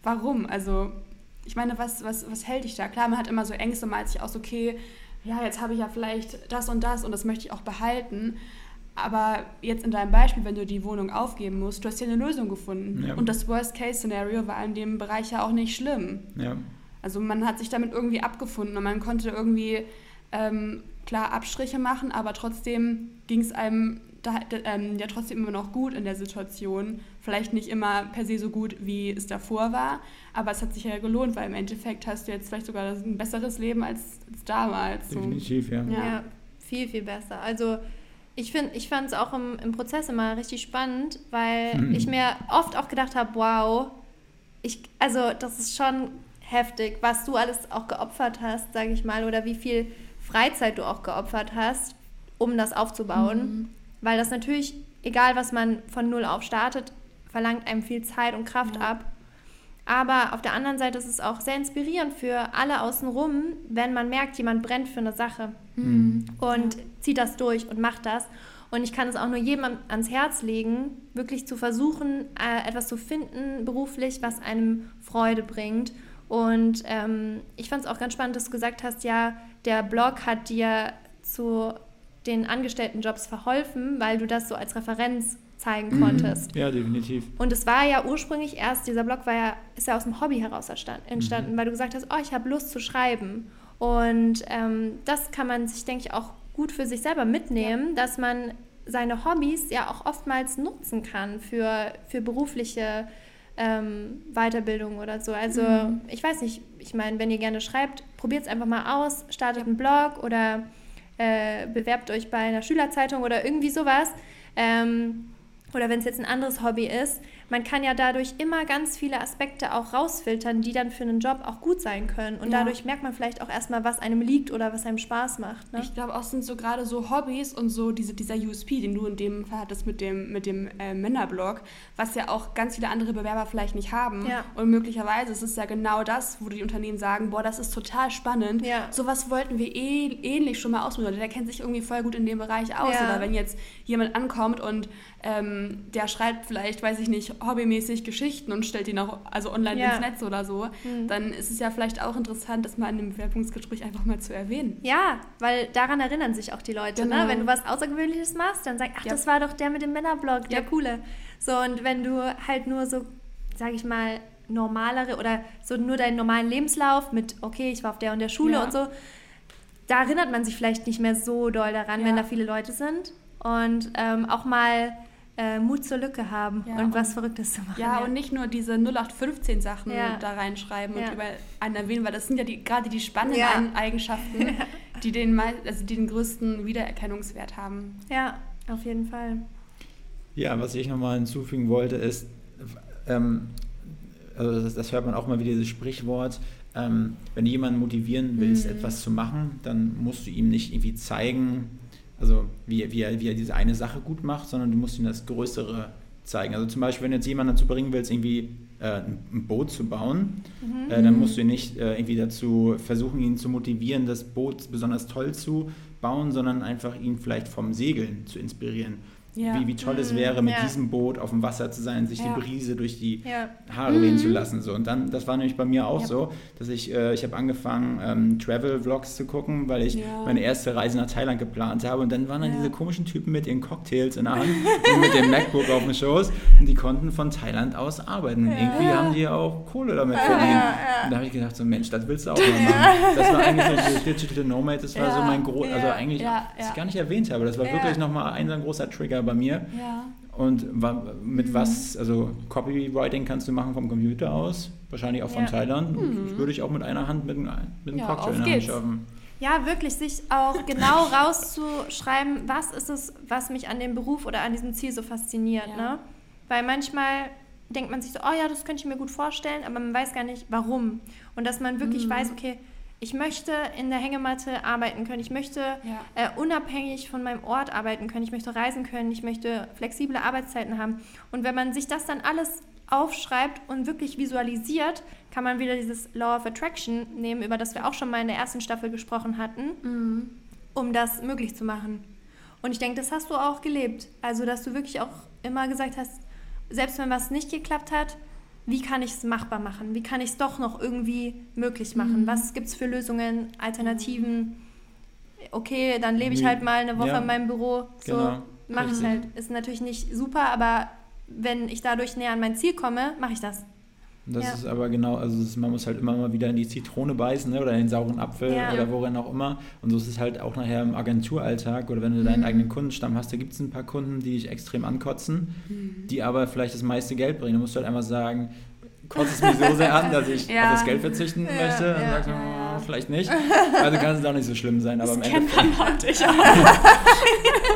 warum? Also ich meine, was, was, was hält dich da? Klar, man hat immer so Ängste, man sich aus, okay, ja, jetzt habe ich ja vielleicht das und das und das möchte ich auch behalten. Aber jetzt in deinem Beispiel, wenn du die Wohnung aufgeben musst, du hast ja eine Lösung gefunden. Ja. Und das Worst-Case-Szenario war in dem Bereich ja auch nicht schlimm. Ja. Also man hat sich damit irgendwie abgefunden und man konnte irgendwie ähm, klar Abstriche machen, aber trotzdem ging es einem da, ähm, ja trotzdem immer noch gut in der Situation. Vielleicht nicht immer per se so gut, wie es davor war, aber es hat sich ja gelohnt, weil im Endeffekt hast du jetzt vielleicht sogar ein besseres Leben als, als damals. Definitiv, ja. ja. ja. viel, viel besser. Also ich, ich fand es auch im, im Prozess immer richtig spannend, weil mhm. ich mir oft auch gedacht habe, wow, ich, also das ist schon heftig, was du alles auch geopfert hast, sage ich mal, oder wie viel Freizeit du auch geopfert hast, um das aufzubauen. Mhm. Weil das natürlich, egal was man von null auf startet, verlangt einem viel Zeit und Kraft ja. ab. Aber auf der anderen Seite ist es auch sehr inspirierend für alle außenrum, wenn man merkt, jemand brennt für eine Sache mhm. und zieht das durch und macht das. Und ich kann es auch nur jedem ans Herz legen, wirklich zu versuchen, äh, etwas zu finden beruflich, was einem Freude bringt. Und ähm, ich fand es auch ganz spannend, dass du gesagt hast, ja, der Blog hat dir zu den Angestelltenjobs verholfen, weil du das so als Referenz zeigen mhm. konntest. Ja, definitiv. Und es war ja ursprünglich erst, dieser Blog war ja, ist ja aus dem Hobby heraus entstanden, mhm. weil du gesagt hast, oh, ich habe Lust zu schreiben. Und ähm, das kann man sich, denke ich, auch gut für sich selber mitnehmen, ja. dass man seine Hobbys ja auch oftmals nutzen kann für, für berufliche ähm, Weiterbildung oder so. Also mhm. ich weiß nicht, ich meine, wenn ihr gerne schreibt, probiert es einfach mal aus, startet einen Blog oder äh, bewerbt euch bei einer Schülerzeitung oder irgendwie sowas. Ähm, oder wenn es jetzt ein anderes Hobby ist, man kann ja dadurch immer ganz viele Aspekte auch rausfiltern, die dann für einen Job auch gut sein können. Und ja. dadurch merkt man vielleicht auch erstmal, was einem liegt oder was einem Spaß macht. Ne? Ich glaube auch sind so gerade so Hobbys und so diese, dieser USP, den du in dem Fall hattest mit dem, mit dem äh, Männerblog, was ja auch ganz viele andere Bewerber vielleicht nicht haben. Ja. Und möglicherweise ist es ja genau das, wo die Unternehmen sagen, boah, das ist total spannend. Ja. Sowas wollten wir eh, ähnlich schon mal ausprobieren. Der kennt sich irgendwie voll gut in dem Bereich aus. Ja. Oder wenn jetzt jemand ankommt und ähm, der schreibt vielleicht, weiß ich nicht, hobbymäßig Geschichten und stellt die noch also online ja. ins Netz oder so, mhm. dann ist es ja vielleicht auch interessant, das mal in einem Bewerbungsgespräch einfach mal zu erwähnen. Ja, weil daran erinnern sich auch die Leute. Ne? Genau. Ne? Wenn du was Außergewöhnliches machst, dann sag, ach, ja. das war doch der mit dem Männerblog, der ja. coole. So, und wenn du halt nur so, sag ich mal, normalere oder so nur deinen normalen Lebenslauf mit, okay, ich war auf der und der Schule und so, da erinnert man sich vielleicht nicht mehr so doll daran, wenn da viele Leute sind. Und ähm, auch mal äh, Mut zur Lücke haben Ja, und, und- was Verrücktes zu machen. Ja, und nicht nur diese 0815 Sachen Ja. da reinschreiben Ja. und über einen erwähnen, weil das sind ja die, gerade die spannenden Ja. Eigenschaften, die den, also die den größten Wiedererkennungswert haben. ja, auf jeden Fall. Ja, was ich nochmal hinzufügen wollte, ist, ähm, also das, das hört man auch mal wieder, dieses Sprichwort, ähm, wenn du jemanden motivieren willst, Mhm. etwas zu machen, dann musst du ihm nicht irgendwie zeigen, also wie, er- wie, er, wie er diese eine Sache gut macht, sondern du musst ihm das Größere zeigen. Also zum Beispiel, wenn du jetzt jemanden dazu bringen willst, irgendwie äh, ein ein Boot zu bauen, Mhm. äh, dann musst du ihn nicht äh, irgendwie dazu versuchen, ihn zu motivieren, das Boot besonders toll zu bauen, sondern einfach ihn vielleicht vom Segeln zu inspirieren. Ja. Wie, wie toll es Mhm, wäre, mit ja. diesem Boot auf dem Wasser zu sein, sich Ja. die Brise durch die. Haare wehen zu lassen. So. Und dann, das war nämlich bei mir auch so, dass ich, äh, ich habe angefangen, ähm, Travel-Vlogs zu gucken, weil ich meine erste Reise nach Thailand geplant habe. Und dann waren dann diese komischen Typen mit ihren Cocktails in der Hand und mit dem MacBook auf dem Schoß. Und die konnten von Thailand aus arbeiten. Und irgendwie haben die auch Kohle damit verdient. Und da habe ich gedacht, so Mensch, das willst du auch mal machen. Das war eigentlich so dieses Digital Nomad, das war so mein Groß, also eigentlich, Ja, was ja. ich gar nicht erwähnt habe, das war wirklich nochmal ein, so ein großer Trigger bei mir. Ja. Und wa- mit was, also Copywriting kannst du machen vom Computer aus, wahrscheinlich auch von Ja. Thailand. Das würde ich auch mit einer Hand mit einem, mit einem Ja, Cocktail in der Hand schaffen. Ja, wirklich, sich auch genau rauszuschreiben, was ist es, was mich an dem Beruf oder an diesem Ziel so fasziniert. Ja. Ne? Weil manchmal denkt man sich so, oh ja, das könnte ich mir gut vorstellen, aber man weiß gar nicht, warum. Und dass man wirklich Mhm. weiß, okay, ich möchte in der Hängematte arbeiten können, ich möchte Ja. äh, unabhängig von meinem Ort arbeiten können, ich möchte reisen können, ich möchte flexible Arbeitszeiten haben. Und wenn man sich das dann alles aufschreibt und wirklich visualisiert, kann man wieder dieses Law of Attraction nehmen, über das wir auch schon mal in der ersten Staffel gesprochen hatten Mhm. um das möglich zu machen. Und ich denke, das hast du auch gelebt. Also, dass du wirklich auch immer gesagt hast, selbst wenn was nicht geklappt hat, wie kann ich es machbar machen? Wie kann ich es doch noch irgendwie möglich machen? Mhm. Was gibt es für Lösungen, Alternativen? Okay, dann lebe ich halt mal eine Woche ja, in meinem Büro. So genau, mache ich halt. Ist natürlich nicht super, aber wenn ich dadurch näher an mein Ziel komme, mache ich das. Und das Ja. ist aber genau, also ist, man muss halt immer mal wieder in die Zitrone beißen ne, oder in den sauren Apfel Ja. oder worin auch immer. Und so ist es halt auch nachher im Agenturalltag oder wenn du deinen Mhm. eigenen Kundenstamm hast, da gibt es ein paar Kunden, die dich extrem ankotzen, Mhm. die aber vielleicht das meiste Geld bringen. Da musst du halt einfach sagen, kotzt es mich so sehr an, dass ich Ja. auf das Geld verzichten möchte. Ja, sagst. "Oh, vielleicht nicht. Also kann es auch nicht so schlimm sein, aber Das am Ende. kennt man und ich auch.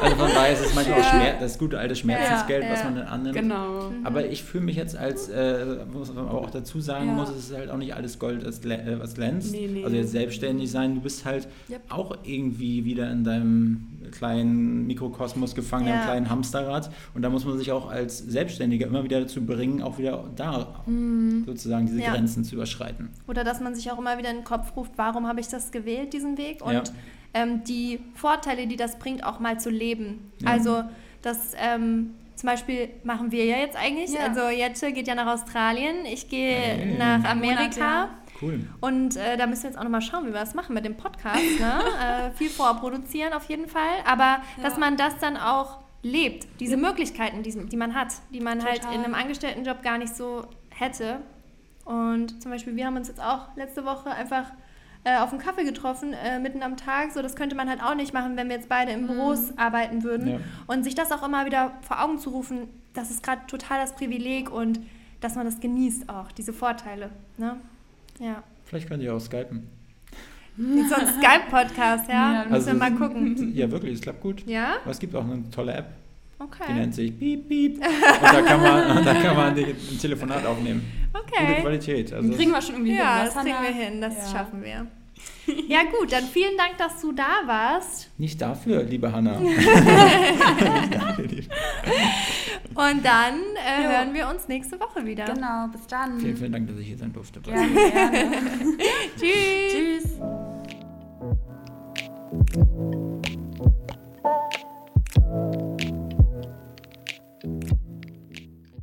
Also von daher ist es manchmal auch Ja. Schmerz, das gute alte Schmerzensgeld, Ja, was ja. man dann annimmt. Genau. Aber ich fühle mich jetzt als, äh, was man aber auch dazu sagen Ja. muss, es ist halt auch nicht alles Gold, was äh, was glänzt. Nee, nee. Also jetzt selbstständig sein, du bist halt Yep. auch irgendwie wieder in deinem kleinen Mikrokosmos gefangen, Ja. im kleinen Hamsterrad. Und da muss man sich auch als Selbstständiger immer wieder dazu bringen, auch wieder da Mhm. sozusagen diese Ja. Grenzen zu überschreiten. Oder dass man sich auch immer wieder in den Kopf ruft, warum habe ich das gewählt, diesen Weg? Und Ja. ähm, die Vorteile, die das bringt, auch mal zu leben. Ja. Also das ähm, zum Beispiel machen wir ja jetzt eigentlich. Ja. Also Jette geht ja nach Australien, ich gehe Hey. nach Amerika. Cool. Und äh, da müssen wir jetzt auch nochmal schauen, wie wir das machen mit dem Podcast. Ne? äh, viel vorproduzieren auf jeden Fall. Aber dass man das dann auch lebt, diese Möglichkeiten, die, die man hat, die man halt Total. in einem Angestelltenjob gar nicht so hätte. Und zum Beispiel, wir haben uns jetzt auch letzte Woche einfach äh, auf einen Kaffee getroffen, äh, mitten am Tag. So, das könnte man halt auch nicht machen, wenn wir jetzt beide in Büros arbeiten würden. Ja. Und sich das auch immer wieder vor Augen zu rufen, das ist gerade total das Privileg und dass man das genießt auch, diese Vorteile. Ne? Ja. Vielleicht könnt ihr auch skypen. Mit so einem Skype-Podcast, ja? Ja, Müssen also- wir mal gucken. Ja, wirklich, es klappt gut. Ja? Aber es gibt auch eine tolle App, die Okay. nennt sich Beep Beep. Und da kann man, da kann man die, ein Telefonat aufnehmen. Gute Okay. Qualität. Also kriegen wir schon irgendwie Ja, hin. das was, kriegen Hannah? wir hin, das Ja. schaffen wir. Ja gut, dann vielen Dank, dass du da warst. Nicht dafür, liebe Hanna. Und dann äh, hören wir uns nächste Woche wieder. Genau, bis dann. vielen, vielen Dank, dass ich hier sein durfte. Gerne, gerne. Tschüss. Tschüss.